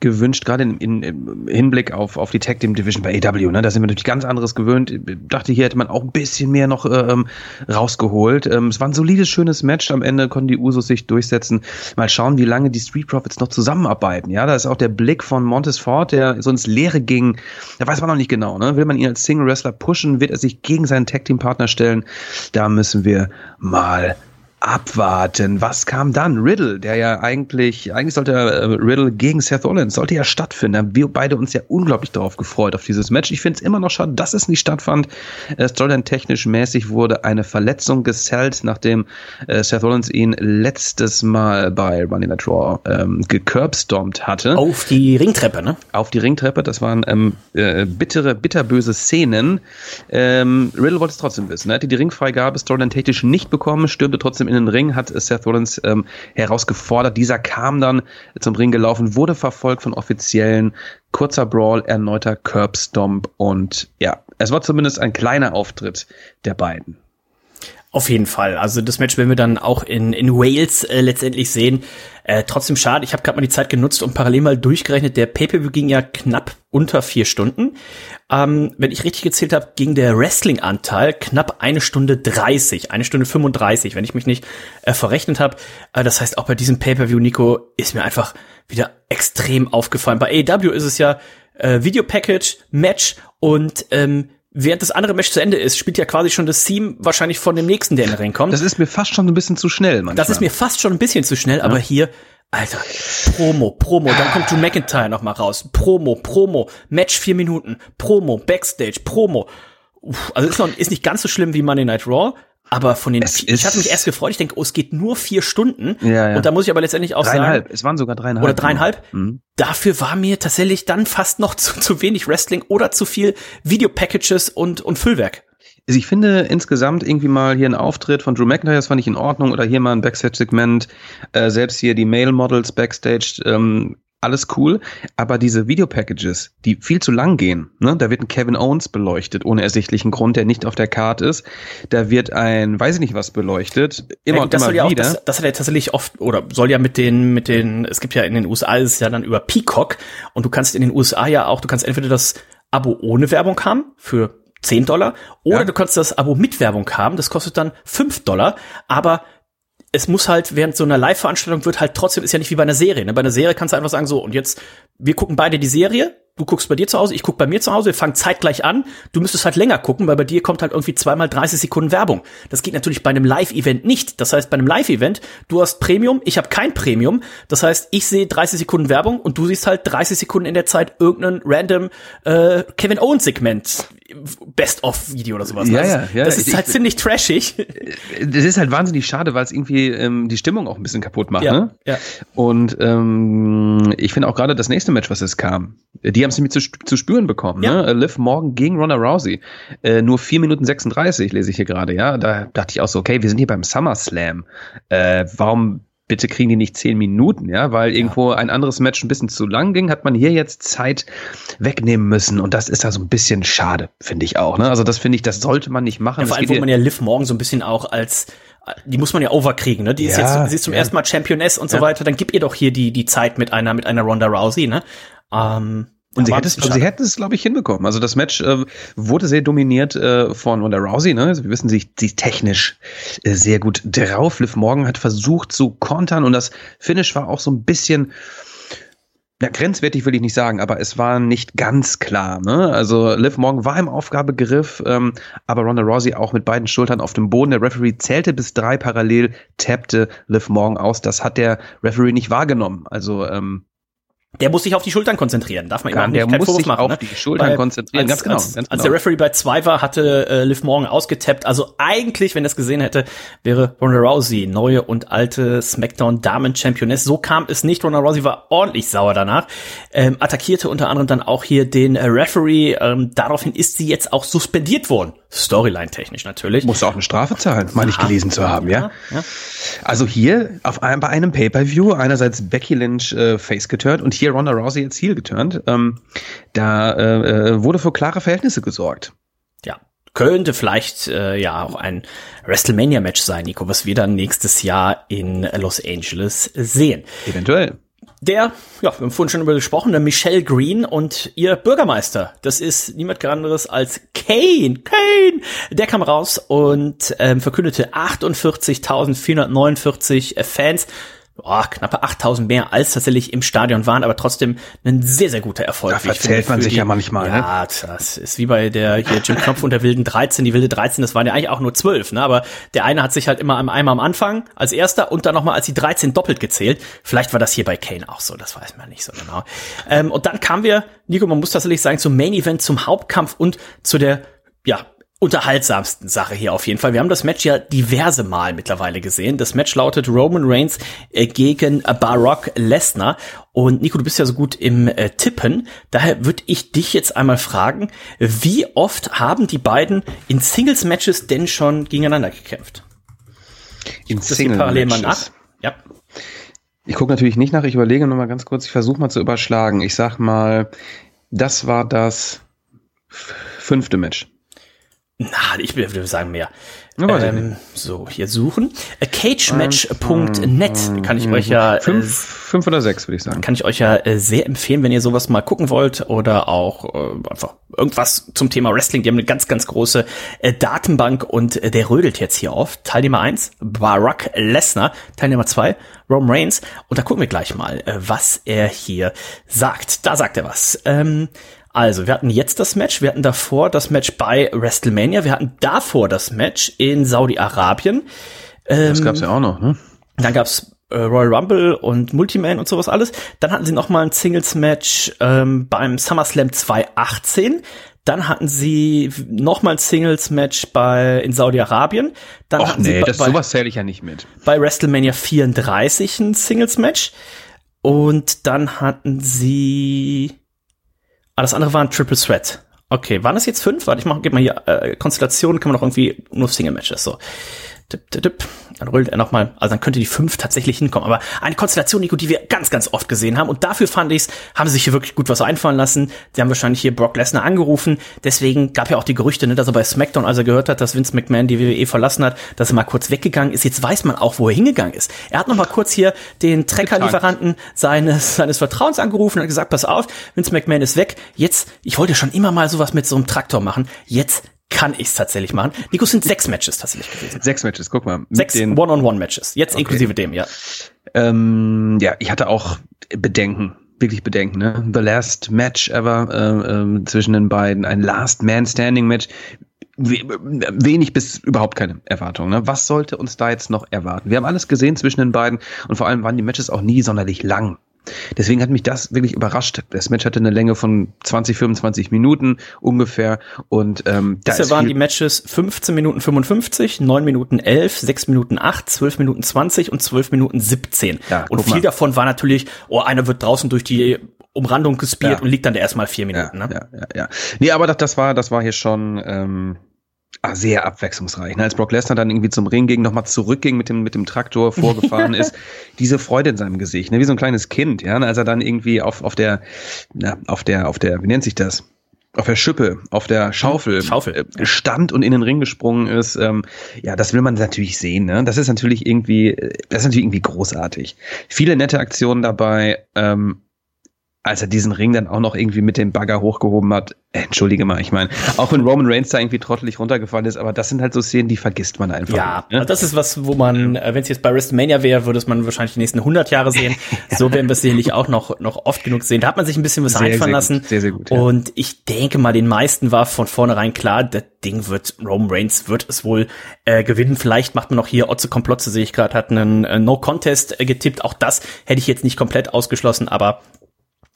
gewünscht, gerade im Hinblick auf, auf die Tag Team Division bei AW. Ne? Da sind wir natürlich ganz anderes gewöhnt. Ich dachte, hier hätte man auch ein bisschen mehr noch ähm, rausgeholt. Ähm, es war ein solides, schönes Match. Am Ende konnten die Usos sich durchsetzen. Mal schauen, wie lange die Street Profits noch zusammenarbeiten. Ja, da ist auch der Blick von Montes Ford, der so ins Leere ging. Da weiß man noch nicht genau. Ne? Will man ihn als Single Wrestler pushen? Wird er sich gegen seinen Tag Team Partner stellen? Da müssen wir mal abwarten. Was kam dann? Riddle, der ja eigentlich, eigentlich sollte äh, Riddle gegen Seth Rollins, sollte ja stattfinden. Da haben wir beide uns ja unglaublich darauf gefreut, auf dieses Match. Ich finde es immer noch schade, dass es nicht stattfand. Äh, Storyline-technisch mäßig wurde eine Verletzung gesellt, nachdem äh, Seth Rollins ihn letztes Mal bei Running Night Raw ähm, gecurbstompt hatte Auf die Ringtreppe, ne? auf die Ringtreppe. Das waren ähm, äh, bittere, bitterböse Szenen. Ähm, Riddle wollte es trotzdem wissen. Er hatte die Ringfreigabe Storyline technisch nicht bekommen, stürmte trotzdem in den Ring, hat Seth Rollins ähm, herausgefordert. Dieser kam dann zum Ring gelaufen, wurde verfolgt von Offiziellen. Kurzer Brawl, erneuter Curbstomp und ja, es war zumindest ein kleiner Auftritt der beiden. Auf jeden Fall. Also das Match werden wir dann auch in, in Wales äh, letztendlich sehen. Äh, trotzdem schade. Ich habe gerade mal die Zeit genutzt und parallel mal durchgerechnet. Der Pay-Per-View ging ja knapp unter vier Stunden. Ähm, wenn ich richtig gezählt habe, ging der Wrestling-Anteil knapp eine Stunde 30, eine Stunde 35, wenn ich mich nicht äh, verrechnet habe. Äh, das heißt, auch bei diesem Pay-Per-View, Nico, ist mir einfach wieder extrem aufgefallen. Bei AEW ist es ja äh, Video-Package, Match und ähm, während das andere Match zu Ende ist, spielt ja quasi schon das Theme wahrscheinlich von dem nächsten, der in den Ring kommt. Das ist mir fast schon ein bisschen zu schnell manchmal. Das ist mir fast schon ein bisschen zu schnell, aber hier, Alter, Promo, Promo, dann kommt Drew McIntyre noch mal raus. Promo, Promo, Match vier Minuten, Promo, Backstage, Promo. Uff, also ist, noch, ist nicht ganz so schlimm wie Monday Night Raw, aber von den, vier- ich hatte mich erst gefreut, ich denke, oh, es geht nur vier Stunden. Ja, ja. Und da muss ich aber letztendlich auch dreieinhalb. sagen, Es waren sogar dreieinhalb. oder dreieinhalb. Mhm. Dafür war mir tatsächlich dann fast noch zu, zu wenig Wrestling oder zu viel Videopackages und, und Füllwerk. Also ich finde insgesamt irgendwie mal hier ein Auftritt von Drew McIntyre, das fand ich in Ordnung, oder hier mal ein Backstage-Segment, äh, selbst hier die Male-Models Backstage, ähm, alles cool, aber diese Videopackages, die viel zu lang gehen, ne? da wird ein Kevin Owens beleuchtet, ohne ersichtlichen Grund, der nicht auf der Karte ist, da wird ein, weiß ich nicht was beleuchtet, immer Ja, und das immer soll ja auch, wieder. das, das hat er tatsächlich oft, oder soll ja mit den, mit den, es gibt ja in den USA ist es ja dann über Peacock und du kannst in den USA ja auch, du kannst entweder das Abo ohne Werbung haben für 10 Dollar oder Ja. du kannst das Abo mit Werbung haben, das kostet dann 5 Dollar, aber es muss halt während so einer Live-Veranstaltung wird halt trotzdem, ist ja nicht wie bei einer Serie. Ne? Bei einer Serie kannst du einfach sagen, so, und jetzt, wir gucken beide die Serie, du guckst bei dir zu Hause, ich guck bei mir zu Hause, wir fangen zeitgleich an. Du müsstest halt länger gucken, weil bei dir kommt halt irgendwie zweimal 30 Sekunden Werbung. Das geht natürlich bei einem Live-Event nicht. Das heißt, bei einem Live-Event, du hast Premium, ich habe kein Premium. Das heißt, ich sehe 30 Sekunden Werbung und du siehst halt 30 Sekunden in der Zeit irgendein random äh, Kevin Owens-Segment. Best-of-Video oder sowas. Ja, Also, ja, ja. Das ist Ich- halt ziemlich trashig. Das ist halt wahnsinnig schade, weil es irgendwie ähm, die Stimmung auch ein bisschen kaputt macht. Ja, Ne? ja. Und ähm, ich finde auch gerade das nächste Match, was es kam, die haben es nämlich zu, zu spüren bekommen. Ja. Ne? Äh, Liv Morgan gegen Ronda Rousey. Äh, nur 4 Minuten 36 lese ich hier gerade. Ja, Da dachte ich auch so, okay, wir sind hier beim SummerSlam. Äh, warum bitte kriegen die nicht 10 Minuten? Ja, weil irgendwo ein anderes Match ein bisschen zu lang ging, hat man hier jetzt Zeit wegnehmen müssen. Und das ist da so ein bisschen schade, finde ich auch. Ne? Also das finde ich, das sollte man nicht machen. Ja, vor allem, wo man ja Liv morgen so ein bisschen auch als, die muss man ja overkriegen, ne? Die ist Ja, jetzt, sie ist zum ja. ersten Mal Championess und so Ja. weiter, dann gib ihr doch hier die, die Zeit mit einer, mit einer Ronda Rousey, ne? Ähm, Und sie aber hätte es, ein bisschen sie schade. hätte es, glaube ich, hinbekommen. Also das Match äh, wurde sehr dominiert äh, von Ronda Rousey. Ne? Also wir wissen, sie, sie ist technisch äh, sehr gut drauf. Liv Morgan hat versucht zu kontern und das Finish war auch so ein bisschen ja, grenzwertig will ich nicht sagen, aber es war nicht ganz klar. Ne? Also Liv Morgan war im Aufgabegriff, ähm, aber Ronda Rousey auch mit beiden Schultern auf dem Boden. Der Referee zählte bis drei parallel, tappte Liv Morgan aus. Das hat der Referee nicht wahrgenommen. Also ähm, Der muss sich auf die Schultern konzentrieren, darf man ihm Ja, auch nicht der keinen muss Vorwurf sich machen, auf ne? die Schultern Weil konzentrieren, als, ganz genau, Als, ganz als genau. der Referee bei zwei war, hatte äh, Liv Morgan ausgetappt. Also eigentlich, wenn er es gesehen hätte, wäre Ronda Rousey neue und alte SmackDown Damen Championess. So kam es nicht. Ronda Rousey war ordentlich sauer danach. Ähm, attackierte unter anderem dann auch hier den äh, Referee. Ähm, daraufhin ist sie jetzt auch suspendiert worden. Storyline-technisch natürlich. Muss auch eine Strafe zahlen, meine ich gelesen zu haben, ja. ja. Also hier auf einem, bei einem Pay-Per-View einerseits Becky Lynch äh, face geturnt und hier Ronda Rousey jetzt heel geturnt. Ähm, da äh, äh, wurde für klare Verhältnisse gesorgt. ja, könnte vielleicht äh, ja auch ein WrestleMania-Match sein, Nico, was wir dann nächstes Jahr in Los Angeles sehen. Eventuell. Der, ja, wir haben vorhin schon über gesprochen, der Michelle Green und ihr Bürgermeister. Das ist niemand anderes als Kane. Kane! Der kam raus und ähm, verkündete 48.449 Fans. Oh, knappe 8000 mehr als tatsächlich im Stadion waren, aber trotzdem ein sehr, sehr guter Erfolg. Da verzählt man sich ja manchmal, ne? Ja, das ist wie bei der hier Jim Knopf und der wilden 13. Die wilde 13, das waren ja eigentlich auch nur 12, ne? Aber der eine hat sich halt immer einmal am Anfang als erster und dann nochmal als die 13 doppelt gezählt. Vielleicht war das hier bei Kane auch so, das weiß man nicht so genau. Ähm, und dann kamen wir, Nico, man muss tatsächlich sagen, zum Main Event, zum Hauptkampf und zu der, ja, unterhaltsamsten Sache hier auf jeden Fall. Wir haben das Match ja diverse Mal mittlerweile gesehen. Das Match lautet Roman Reigns äh, gegen Barack Lesnar. Und Nico, du bist ja so gut im äh, Tippen. Daher würde ich dich jetzt einmal fragen, wie oft haben die beiden in Singles-Matches denn schon gegeneinander gekämpft? In. Single-Matches. Ja. Ich gucke natürlich nicht nach, ich überlege noch mal ganz kurz, ich versuche mal zu überschlagen. Ich sag mal, das war das fünfte Match. Na, ich würde sagen mehr. Ja, Ähm, so, hier suchen. Äh, Cagematch.net kann ich euch ja äh, Fünf, fünf oder sechs, würde ich sagen. kann ich euch ja äh, sehr empfehlen, wenn ihr sowas mal gucken wollt oder auch äh, einfach irgendwas zum Thema Wrestling. Die haben eine ganz, ganz große äh, Datenbank und äh, der rödelt jetzt hier auf. Teilnehmer 1, Barack Lesnar. Teilnehmer 2, Roman Reigns. Und da gucken wir gleich mal, äh, was er hier sagt. Da sagt er was. Ähm, also, wir hatten jetzt das Match, wir hatten davor das Match bei WrestleMania, wir hatten davor das Match in Saudi-Arabien. Das gab's ja auch noch, ne? Dann gab's äh, Royal Rumble und Multiman und sowas alles. Dann hatten sie noch mal ein Singles-Match ähm, beim SummerSlam 2018. Dann hatten sie noch mal ein Singles-Match bei in Saudi-Arabien. Dann Och hatten nee, sie das, bei, sowas zähle ich ja nicht mit. bei WrestleMania 34 ein Singles-Match. Und dann hatten sie. Ah, das andere war ein Triple Threat. Okay, waren das jetzt fünf? Warte, ich mach, gib mal hier äh, Konstellationen, kann man doch irgendwie nur Single-Matches. So. Tipp, tipp, tipp. Dann rüllt er nochmal, also dann könnte die fünf tatsächlich hinkommen. Aber eine Konstellation, Nico, die wir ganz, ganz oft gesehen haben. Und dafür fand ich's, haben sie sich hier wirklich gut was einfallen lassen. Sie haben wahrscheinlich hier Brock Lesnar angerufen. Deswegen gab ja auch die Gerüchte, ne, dass er bei SmackDown, als er gehört hat, dass Vince McMahon die WWE verlassen hat, dass er mal kurz weggegangen ist. Jetzt weiß man auch, wo er hingegangen ist. Er hat noch mal kurz hier den Treckerlieferanten seines, seines Vertrauens angerufen und hat gesagt, pass auf, Vince McMahon ist weg. Jetzt, ich wollte schon immer mal sowas mit so einem Traktor machen. Jetzt kann ich's tatsächlich machen. Nico, es sind sechs Matches tatsächlich gewesen. Sechs Matches, guck mal. Sechs One-on-One-Matches. Jetzt inklusive dem, ja. ähm, ja, ich hatte auch Bedenken, wirklich Bedenken. Ne? The last Match ever äh, ähm, zwischen den beiden, ein Last Man Standing Match. We wenig bis überhaupt keine Erwartung. Ne? Was sollte uns da jetzt noch erwarten? Wir haben alles gesehen zwischen den beiden und vor allem waren die Matches auch nie sonderlich lang. Deswegen hat mich das wirklich überrascht. Das Match hatte eine Länge von 20, 25 Minuten ungefähr. Und ähm, da Bisher waren die Matches 15 Minuten 55, 9 Minuten 11, 6 Minuten 8, 12 Minuten 20 und 12 Minuten 17. Ja, und viel mal. davon war natürlich, oh, einer wird draußen durch die Umrandung gespielt ja. und liegt dann erstmal vier Minuten. Ja, ne? ja, ja, ja. Nee, aber das, das war, das war hier schon. Ähm, ah, sehr abwechslungsreich. Ne? Als Brock Lesnar dann irgendwie zum Ring ging, nochmal zurückging mit dem, mit dem Traktor vorgefahren ist, diese Freude in seinem Gesicht, ne? wie so ein kleines Kind, ja, als er dann irgendwie auf, auf der, na, auf der, auf der, wie nennt sich das? auf der Schippe, auf der Schaufel, Schaufel. Äh, stand und in den Ring gesprungen ist. Ähm, ja, das will man natürlich sehen. Ne? Das ist natürlich irgendwie, das ist natürlich irgendwie großartig. Viele nette Aktionen dabei. Ähm, als er diesen Ring dann auch noch irgendwie mit dem Bagger hochgehoben hat, äh, entschuldige mal, ich meine, auch wenn Roman Reigns da irgendwie trottelig runtergefallen ist, aber das sind halt so Szenen, die vergisst man einfach. Ja, ne? das ist was, wo man, äh, wenn es jetzt bei WrestleMania wäre, würde es man wahrscheinlich die nächsten 100 Jahre sehen. So werden wir es sicherlich auch noch, noch oft genug sehen. Da hat man sich ein bisschen was sehr, einfallen sehr lassen. Gut, sehr, sehr gut. Ja. Und ich denke mal, den meisten war von vornherein klar, das Ding wird, Roman Reigns wird es wohl äh, gewinnen. Vielleicht macht man noch hier Otze Komplotze, sehe ich gerade, hat einen äh, No-Contest äh, getippt. Auch das hätte ich jetzt nicht komplett ausgeschlossen, aber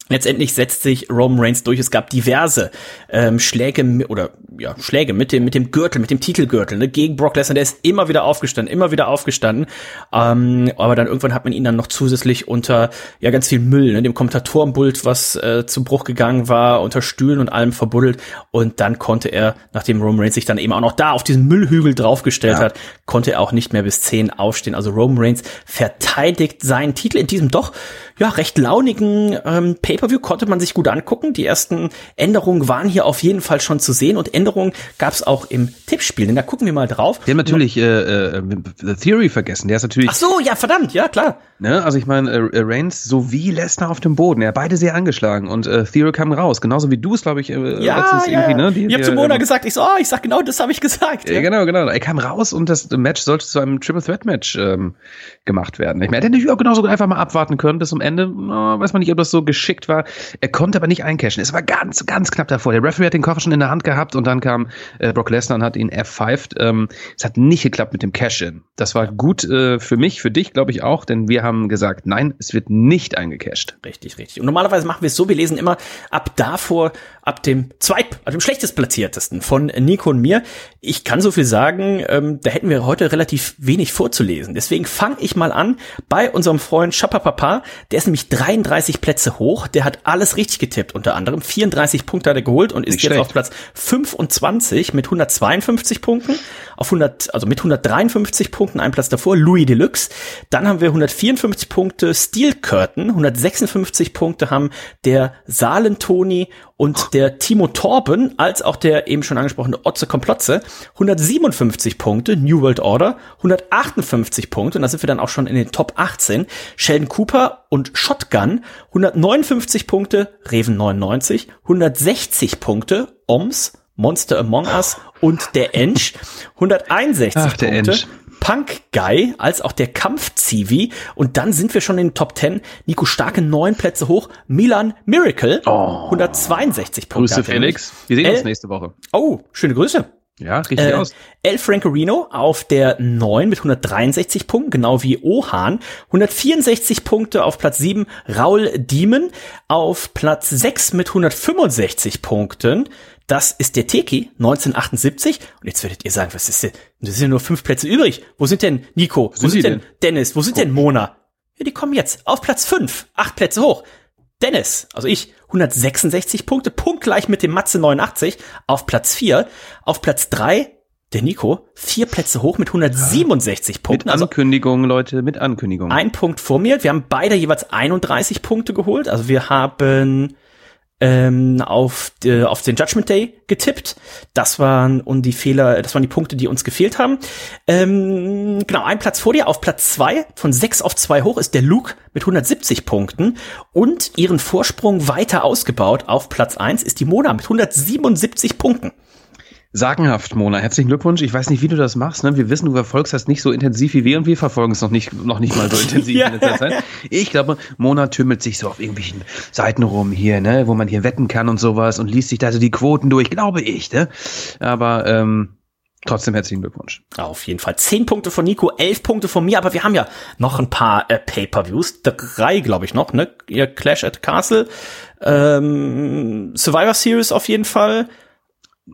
Letztendlich setzt sich Roman Reigns durch. Es gab diverse ähm, Schläge oder ja Schläge mit dem mit dem Gürtel, mit dem Titelgürtel ne, gegen Brock Lesnar. Der ist immer wieder aufgestanden, immer wieder aufgestanden. Ähm, aber dann irgendwann hat man ihn dann noch zusätzlich unter ja ganz viel Müll, ne, dem Kommentatorenpult, was äh, zu Bruch gegangen war, unter Stühlen und allem verbuddelt. Und dann konnte er, nachdem Roman Reigns sich dann eben auch noch da auf diesen Müllhügel draufgestellt ja. hat, konnte er auch nicht mehr bis zehn aufstehen. Also Roman Reigns verteidigt seinen Titel in diesem doch ja recht launigen ähm, Pay-per-View konnte man sich gut angucken. Die ersten Änderungen waren hier auf jeden Fall schon zu sehen und Änderungen gab es auch im Tippspiel. Denn da gucken wir mal drauf. Wir haben natürlich äh, äh, The Theory vergessen. Der ist natürlich. Ach so, ja verdammt, ja klar. Ne? Also ich meine, äh, Reigns sowie Lesnar auf dem Boden. Ja, beide sehr angeschlagen und äh, Theory kam raus. Genauso wie du es, glaube ich, äh, ja, letztens ja. irgendwie. Ne? Die, ich habe zu Mona äh, gesagt, ich so, oh, ich sag genau, das habe ich gesagt. Ja. ja, genau, genau. Er kam raus und das Match sollte zu einem Triple Threat Match ähm, gemacht werden. Ich meine, er hätte natürlich auch genauso einfach mal abwarten können bis zum Ende. Oh, weiß man nicht, ob das so geschickt war. Er konnte aber nicht eincashen. Es war ganz, ganz knapp davor. Der Referee hat den Koffer schon in der Hand gehabt und dann kam äh, Brock Lesnar und hat ihn F5. Ähm, es hat nicht geklappt mit dem Cash-In. Das war gut äh, für mich, für dich, glaube ich auch, denn wir haben gesagt, nein, es wird nicht eingecashed. Richtig, richtig. Und normalerweise machen wir es so, wir lesen immer ab davor, ab dem zweit, ab dem schlechtest platziertesten von Nico und mir. Ich kann so viel sagen, ähm, da hätten wir heute relativ wenig vorzulesen. Deswegen fange ich mal an bei unserem Freund Schapapapa. Der ist nämlich 33 Plätze hoch. Der hat alles richtig getippt, unter anderem 34 Punkte hat er geholt und ist nicht jetzt schlecht. auf Platz 25 mit 152 Punkten. Auf 100, also mit 153 Punkten, ein Platz davor, Louis Deluxe. Dann haben wir 154 Punkte Steel Curtain, 156 Punkte haben der Salentoni und der Timo Torben, als auch der eben schon angesprochene Otze Komplotze, 157 Punkte, New World Order, 158 Punkte, und da sind wir dann auch schon in den Top 18, Sheldon Cooper und Shotgun, 159 Punkte, Reven 99, 160 Punkte, Oms, Monster Among Us und der Ensch, 161 Ach, Punkte. Ensch. Punk Guy als auch der Kampf Zivi und dann sind wir schon in den Top 10. Nico Starke neun Plätze hoch, Milan Miracle oh. 162 Punkte. Grüße Felix. Wir sehen El uns nächste Woche. Oh, schöne Grüße. Ja, richtig äh, aus. El Francorino auf der 9 mit 163 Punkten, genau wie Ohan. 164 Punkte auf Platz 7. Raul Diemen auf Platz 6 mit 165 Punkten. Das ist der Teki 1978. Und jetzt werdet ihr sagen, was ist denn? Das sind nur fünf Plätze übrig. Wo sind denn Nico? Wo, Wo sind, denn, denn Dennis? Wo sind denn Mona? Ja, die kommen jetzt auf Platz fünf, acht Plätze hoch. Dennis, also ich, 166 Punkte, punktgleich mit dem Matze 89 auf Platz vier. Auf Platz drei der Nico, vier Plätze hoch mit 167 ja, Punkten. Mit Ankündigung, also Leute, mit Ankündigung. Ein Punkt vor mir. Wir haben beide jeweils 31 Punkte geholt. Also wir haben ähm, auf, äh, auf den Judgment Day getippt. Das waren und die Fehler, das waren die Punkte, die uns gefehlt haben. Ähm, genau, ein Platz vor dir, auf Platz zwei von sechs auf zwei hoch ist der Luke mit 170 Punkten und ihren Vorsprung weiter ausgebaut. Auf Platz eins ist die Mona mit 177 Punkten. Sagenhaft, Mona. Herzlichen Glückwunsch. Ich weiß nicht, wie du das machst. Ne? Wir wissen, du verfolgst das nicht so intensiv wie wir und wir verfolgen es noch nicht, noch nicht mal so intensiv ja. in letzter Zeit. Ich glaube, Mona tümmelt sich so auf irgendwelchen Seiten rum hier, ne? wo man hier wetten kann und sowas und liest sich da so die Quoten durch, glaube ich. Ne? Aber ähm, Trotzdem herzlichen Glückwunsch. Auf jeden Fall. Zehn Punkte von Nico, elf Punkte von mir, aber wir haben ja noch ein paar äh, Pay-Per-Views. Drei, glaube ich, noch, ne? Ihr Clash at Castle, ähm, Survivor Series auf jeden Fall.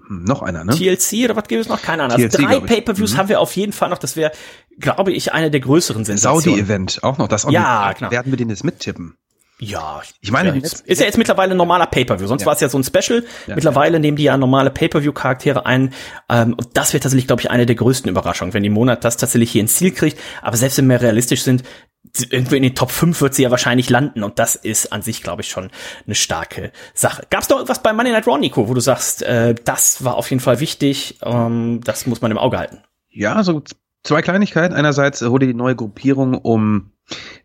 Noch einer, ne? TLC oder was gibt es noch? Keine Ahnung. Also TLC, drei glaub ich. Pay-Per-Views Mhm. haben wir auf jeden Fall noch. Das wäre, glaube ich, eine der größeren Sensationen. Saudi-Event auch noch. Das auch Ja, genau. Werden wir den jetzt mittippen? Ja, Ich meine, ja, jetzt, ist ja jetzt mittlerweile ein normaler Pay-Per-View. Sonst Ja. war es ja so ein Special. Ja, mittlerweile nehmen die ja normale Pay-Per-View-Charaktere ein. Ähm, und das wird tatsächlich, glaube ich, eine der größten Überraschungen, wenn die Monat das tatsächlich hier ins Ziel kriegt. Aber selbst wenn wir realistisch sind, irgendwie in den Top 5 wird sie ja wahrscheinlich landen. Und das ist an sich, glaube ich, schon eine starke Sache. Gab es noch irgendwas bei Monday Night Raw, Nico, wo du sagst, äh, das war auf jeden Fall wichtig, ähm, das muss man im Auge halten? Ja, so z- zwei Kleinigkeiten. Einerseits äh, wurde die neue Gruppierung um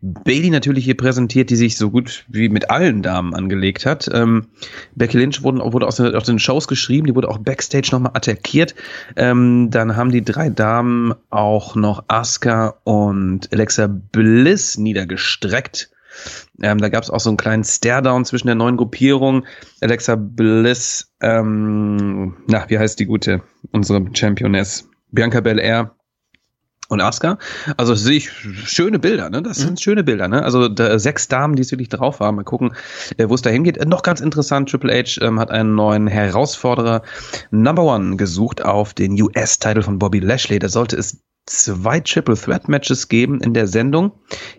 Bailey natürlich hier präsentiert, die sich so gut wie mit allen Damen angelegt hat. Ähm, Becky Lynch wurde, wurde aus, den, aus den Shows geschrieben, die wurde auch backstage nochmal attackiert. Ähm, dann haben die drei Damen auch noch Asuka und Alexa Bliss niedergestreckt. Ähm, da gab es auch so einen kleinen Stare-Down zwischen der neuen Gruppierung. Alexa Bliss, ähm, na, wie heißt die gute, unsere Championess? Bianca Belair und Asuka. Also sehe ich schöne Bilder, ne? Das sind schöne Bilder, ne? Also da, sechs Damen, die es wirklich drauf haben. Mal gucken, äh, wo es da hingeht. Äh, noch ganz interessant, Triple H ähm, hat einen neuen Herausforderer Number One gesucht auf den US-Titel von Bobby Lashley. Da sollte es zwei Triple Threat Matches geben in der Sendung.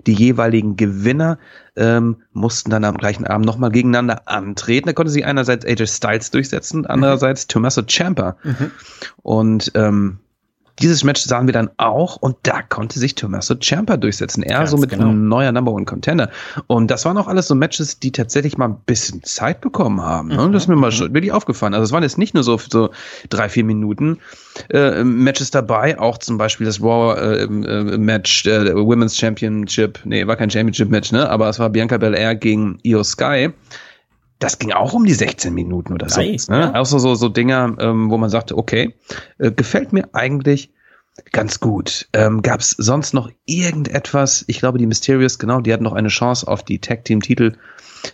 Die jeweiligen Gewinner ähm, mussten dann am gleichen Abend nochmal gegeneinander antreten. Da konnte sich einerseits AJ Styles durchsetzen, andererseits Tommaso Ciampa. Und ähm, dieses Match sahen wir dann auch und da konnte sich Tommaso Ciampa durchsetzen. Er Ganz so mit genau. einem neuer Number One Contender. Und das waren auch alles so Matches, die tatsächlich mal ein bisschen Zeit bekommen haben. Ne? Das ist mir mal schon wirklich aufgefallen. Also es waren jetzt nicht nur so, so drei, vier Minuten äh, Matches dabei, auch zum Beispiel das Raw äh, äh, Match, äh, Women's Championship, nee, war kein Championship Match, ne? Aber es war Bianca Belair gegen Io Sky. Das ging auch um die 16 Minuten oder so. Nice, ne? ja. Auch so, so, Dinger, ähm, wo man sagte, okay, äh, gefällt mir eigentlich ganz gut. Ähm, Gab es sonst noch irgendetwas? Ich glaube, die Mysterious, genau, die hatten noch eine Chance auf die Tag-Team-Titel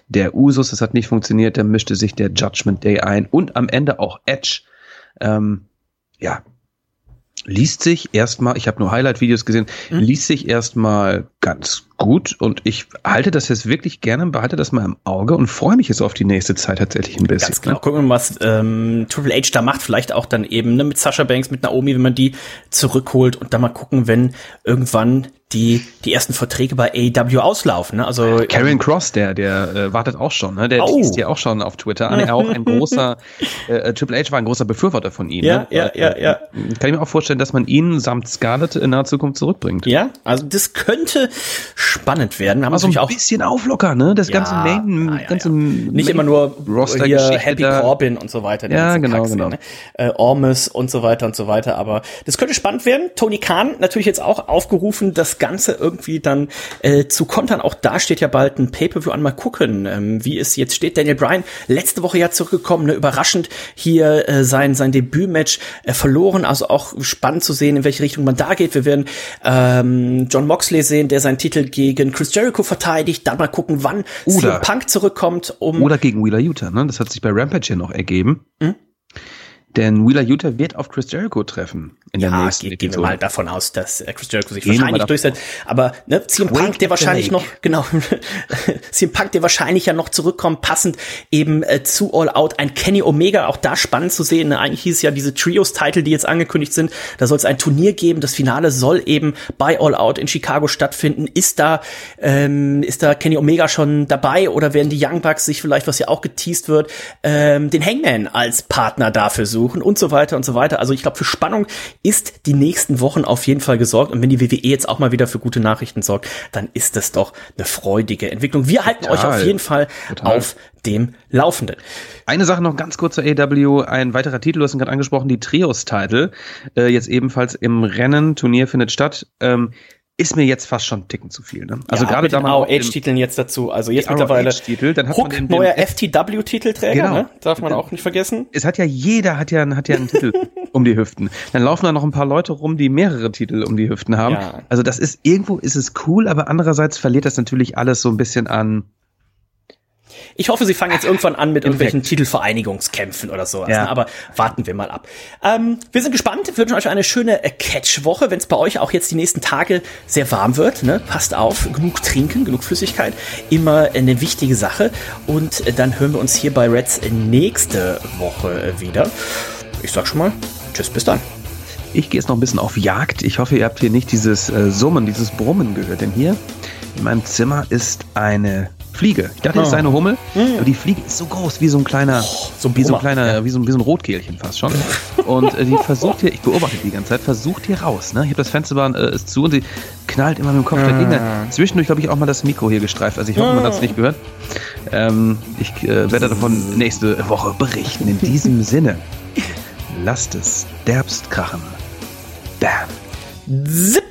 der Usos. Das hat nicht funktioniert. Dann mischte sich der Judgment Day ein und am Ende auch Edge. Ähm, ja, liest sich erstmal, ich habe nur Highlight-Videos gesehen, Mhm. liest sich erstmal ganz gut und ich halte das jetzt wirklich gerne, behalte das mal im Auge und freue mich jetzt auf die nächste Zeit tatsächlich ein bisschen. Ganz genau. Gucken wir mal, was ähm, Triple H da macht. Vielleicht auch dann eben ne, mit Sasha Banks, mit Naomi, wenn man die zurückholt und dann mal gucken, wenn irgendwann die, die ersten Verträge bei AEW auslaufen. Ne? Also Karen Cross, der, der äh, wartet auch schon, ne? Der Oh. teast ja auch schon auf Twitter an. Er auch ein großer, äh, Triple H war ein großer Befürworter von ihm. Ja, ne? ja, ja, ja. Kann ich mir auch vorstellen, dass man ihn samt Scarlett in naher Zukunft zurückbringt. Ja, also das könnte spannend werden. Wir haben Aber so ein natürlich auch bisschen auflockern, ne? Das ganze Ja, Main, ah, ja, ganze ja. Main nicht immer nur hier Roster-Geschichte Happy da. Corbin und so weiter. Ja, ganze genau, Kack, genau. Ne? Äh, Ormes und so weiter und so weiter. Aber das könnte spannend werden. Tony Khan natürlich jetzt auch aufgerufen, das Ganze irgendwie dann äh, zu kontern. Auch da steht ja bald ein Pay-Per-View an. Mal gucken, ähm, wie es jetzt steht. Daniel Bryan letzte Woche ja zurückgekommen, ne? überraschend hier äh, sein, sein Debütmatch äh, verloren. Also auch spannend zu sehen, in welche Richtung man da geht. Wir werden ähm, John Moxley sehen, der seinen Titel gegen Chris Jericho verteidigt. Dann mal gucken, wann Oder- CM Punk zurückkommt, um Oder gegen Wheeler Utah, ne? Das hat sich bei Rampage hier noch ergeben. Mhm. Denn Wheeler Utah wird auf Chris Jericho treffen in der Ja, nächsten ge gehen wir Episode. mal davon aus, dass äh, Chris Jericho sich Gehen wahrscheinlich durchsetzt. Aber ne, CM Punk, der wahrscheinlich noch, genau, CM Punk, der wahrscheinlich ja noch zurückkommt, passend eben äh, zu All Out. Ein Kenny Omega, auch da spannend zu sehen. Ne? Eigentlich hieß es ja diese Trios-Titel, die jetzt angekündigt sind. Da soll es ein Turnier geben. Das Finale soll eben bei All Out in Chicago stattfinden. Ist da, ähm, ist da Kenny Omega schon dabei oder werden die Young Bucks sich vielleicht, was ja auch geteased wird, ähm, den Hangman als Partner dafür suchen und so weiter und so weiter. Also ich glaube, für Spannung ist die nächsten Wochen auf jeden Fall gesorgt. Und wenn die WWE jetzt auch mal wieder für gute Nachrichten sorgt, dann ist das doch eine freudige Entwicklung. Wir halten euch Total. auf jeden Fall Total. auf dem Laufenden. Eine Sache noch ganz kurz zur AW, ein weiterer Titel, du hast ihn gerade angesprochen, die Trios-Titel, äh, jetzt ebenfalls im Rennen, Turnier findet statt, ähm, ist mir jetzt fast schon ein Ticken zu viel. Ne? Also ja, gerade da man ROH-Titeln jetzt dazu. Also jetzt mittlerweile ROH-Titel, dann hat man Hook, den- den- neuer FTW-Titelträger, Genau. ne? Darf man auch nicht vergessen. es hat ja jeder hat ja, hat ja einen Titel um die Hüften. Dann laufen da noch ein paar Leute rum, die mehrere Titel um die Hüften haben. Ja. Also das ist irgendwo ist es cool, aber andererseits verliert das natürlich alles so ein bisschen an Ich hoffe, sie fangen jetzt irgendwann an mit irgendwelchen Titelvereinigungskämpfen oder sowas. Ja. Ne? Aber warten wir mal ab. Ähm, wir sind gespannt. Wir wünschen euch eine schöne äh, Catch-Woche. Wenn es bei euch auch jetzt die nächsten Tage sehr warm wird, ne? passt auf. Genug trinken, genug Flüssigkeit. Immer eine wichtige Sache. Und äh, dann hören wir uns hier bei Reds nächste Woche wieder. Ich sag schon mal, tschüss, bis dann. Ich gehe jetzt noch ein bisschen auf Jagd. Ich hoffe, ihr habt hier nicht dieses äh, Summen, dieses Brummen gehört. Denn hier in meinem Zimmer ist eine Fliege. Ich dachte, es sei eine Hummel, aber die Fliege ist so groß, wie so ein kleiner, so ein wie so ein kleiner, wie so, ein- wie so ein Rotkehlchen fast schon. Und äh, die versucht hier, ich beobachte die ganze Zeit, versucht hier raus. Ne? Ich habe das Fenster äh, ist zu und sie knallt immer mit dem Kopf dagegen. Zwischendurch habe ich auch mal das Mikro hier gestreift. Also ich hoffe, man hat es nicht gehört. Ähm, ich äh, werde davon nächste Woche berichten. In diesem Sinne, lasst es derbst krachen. Bam. Zip!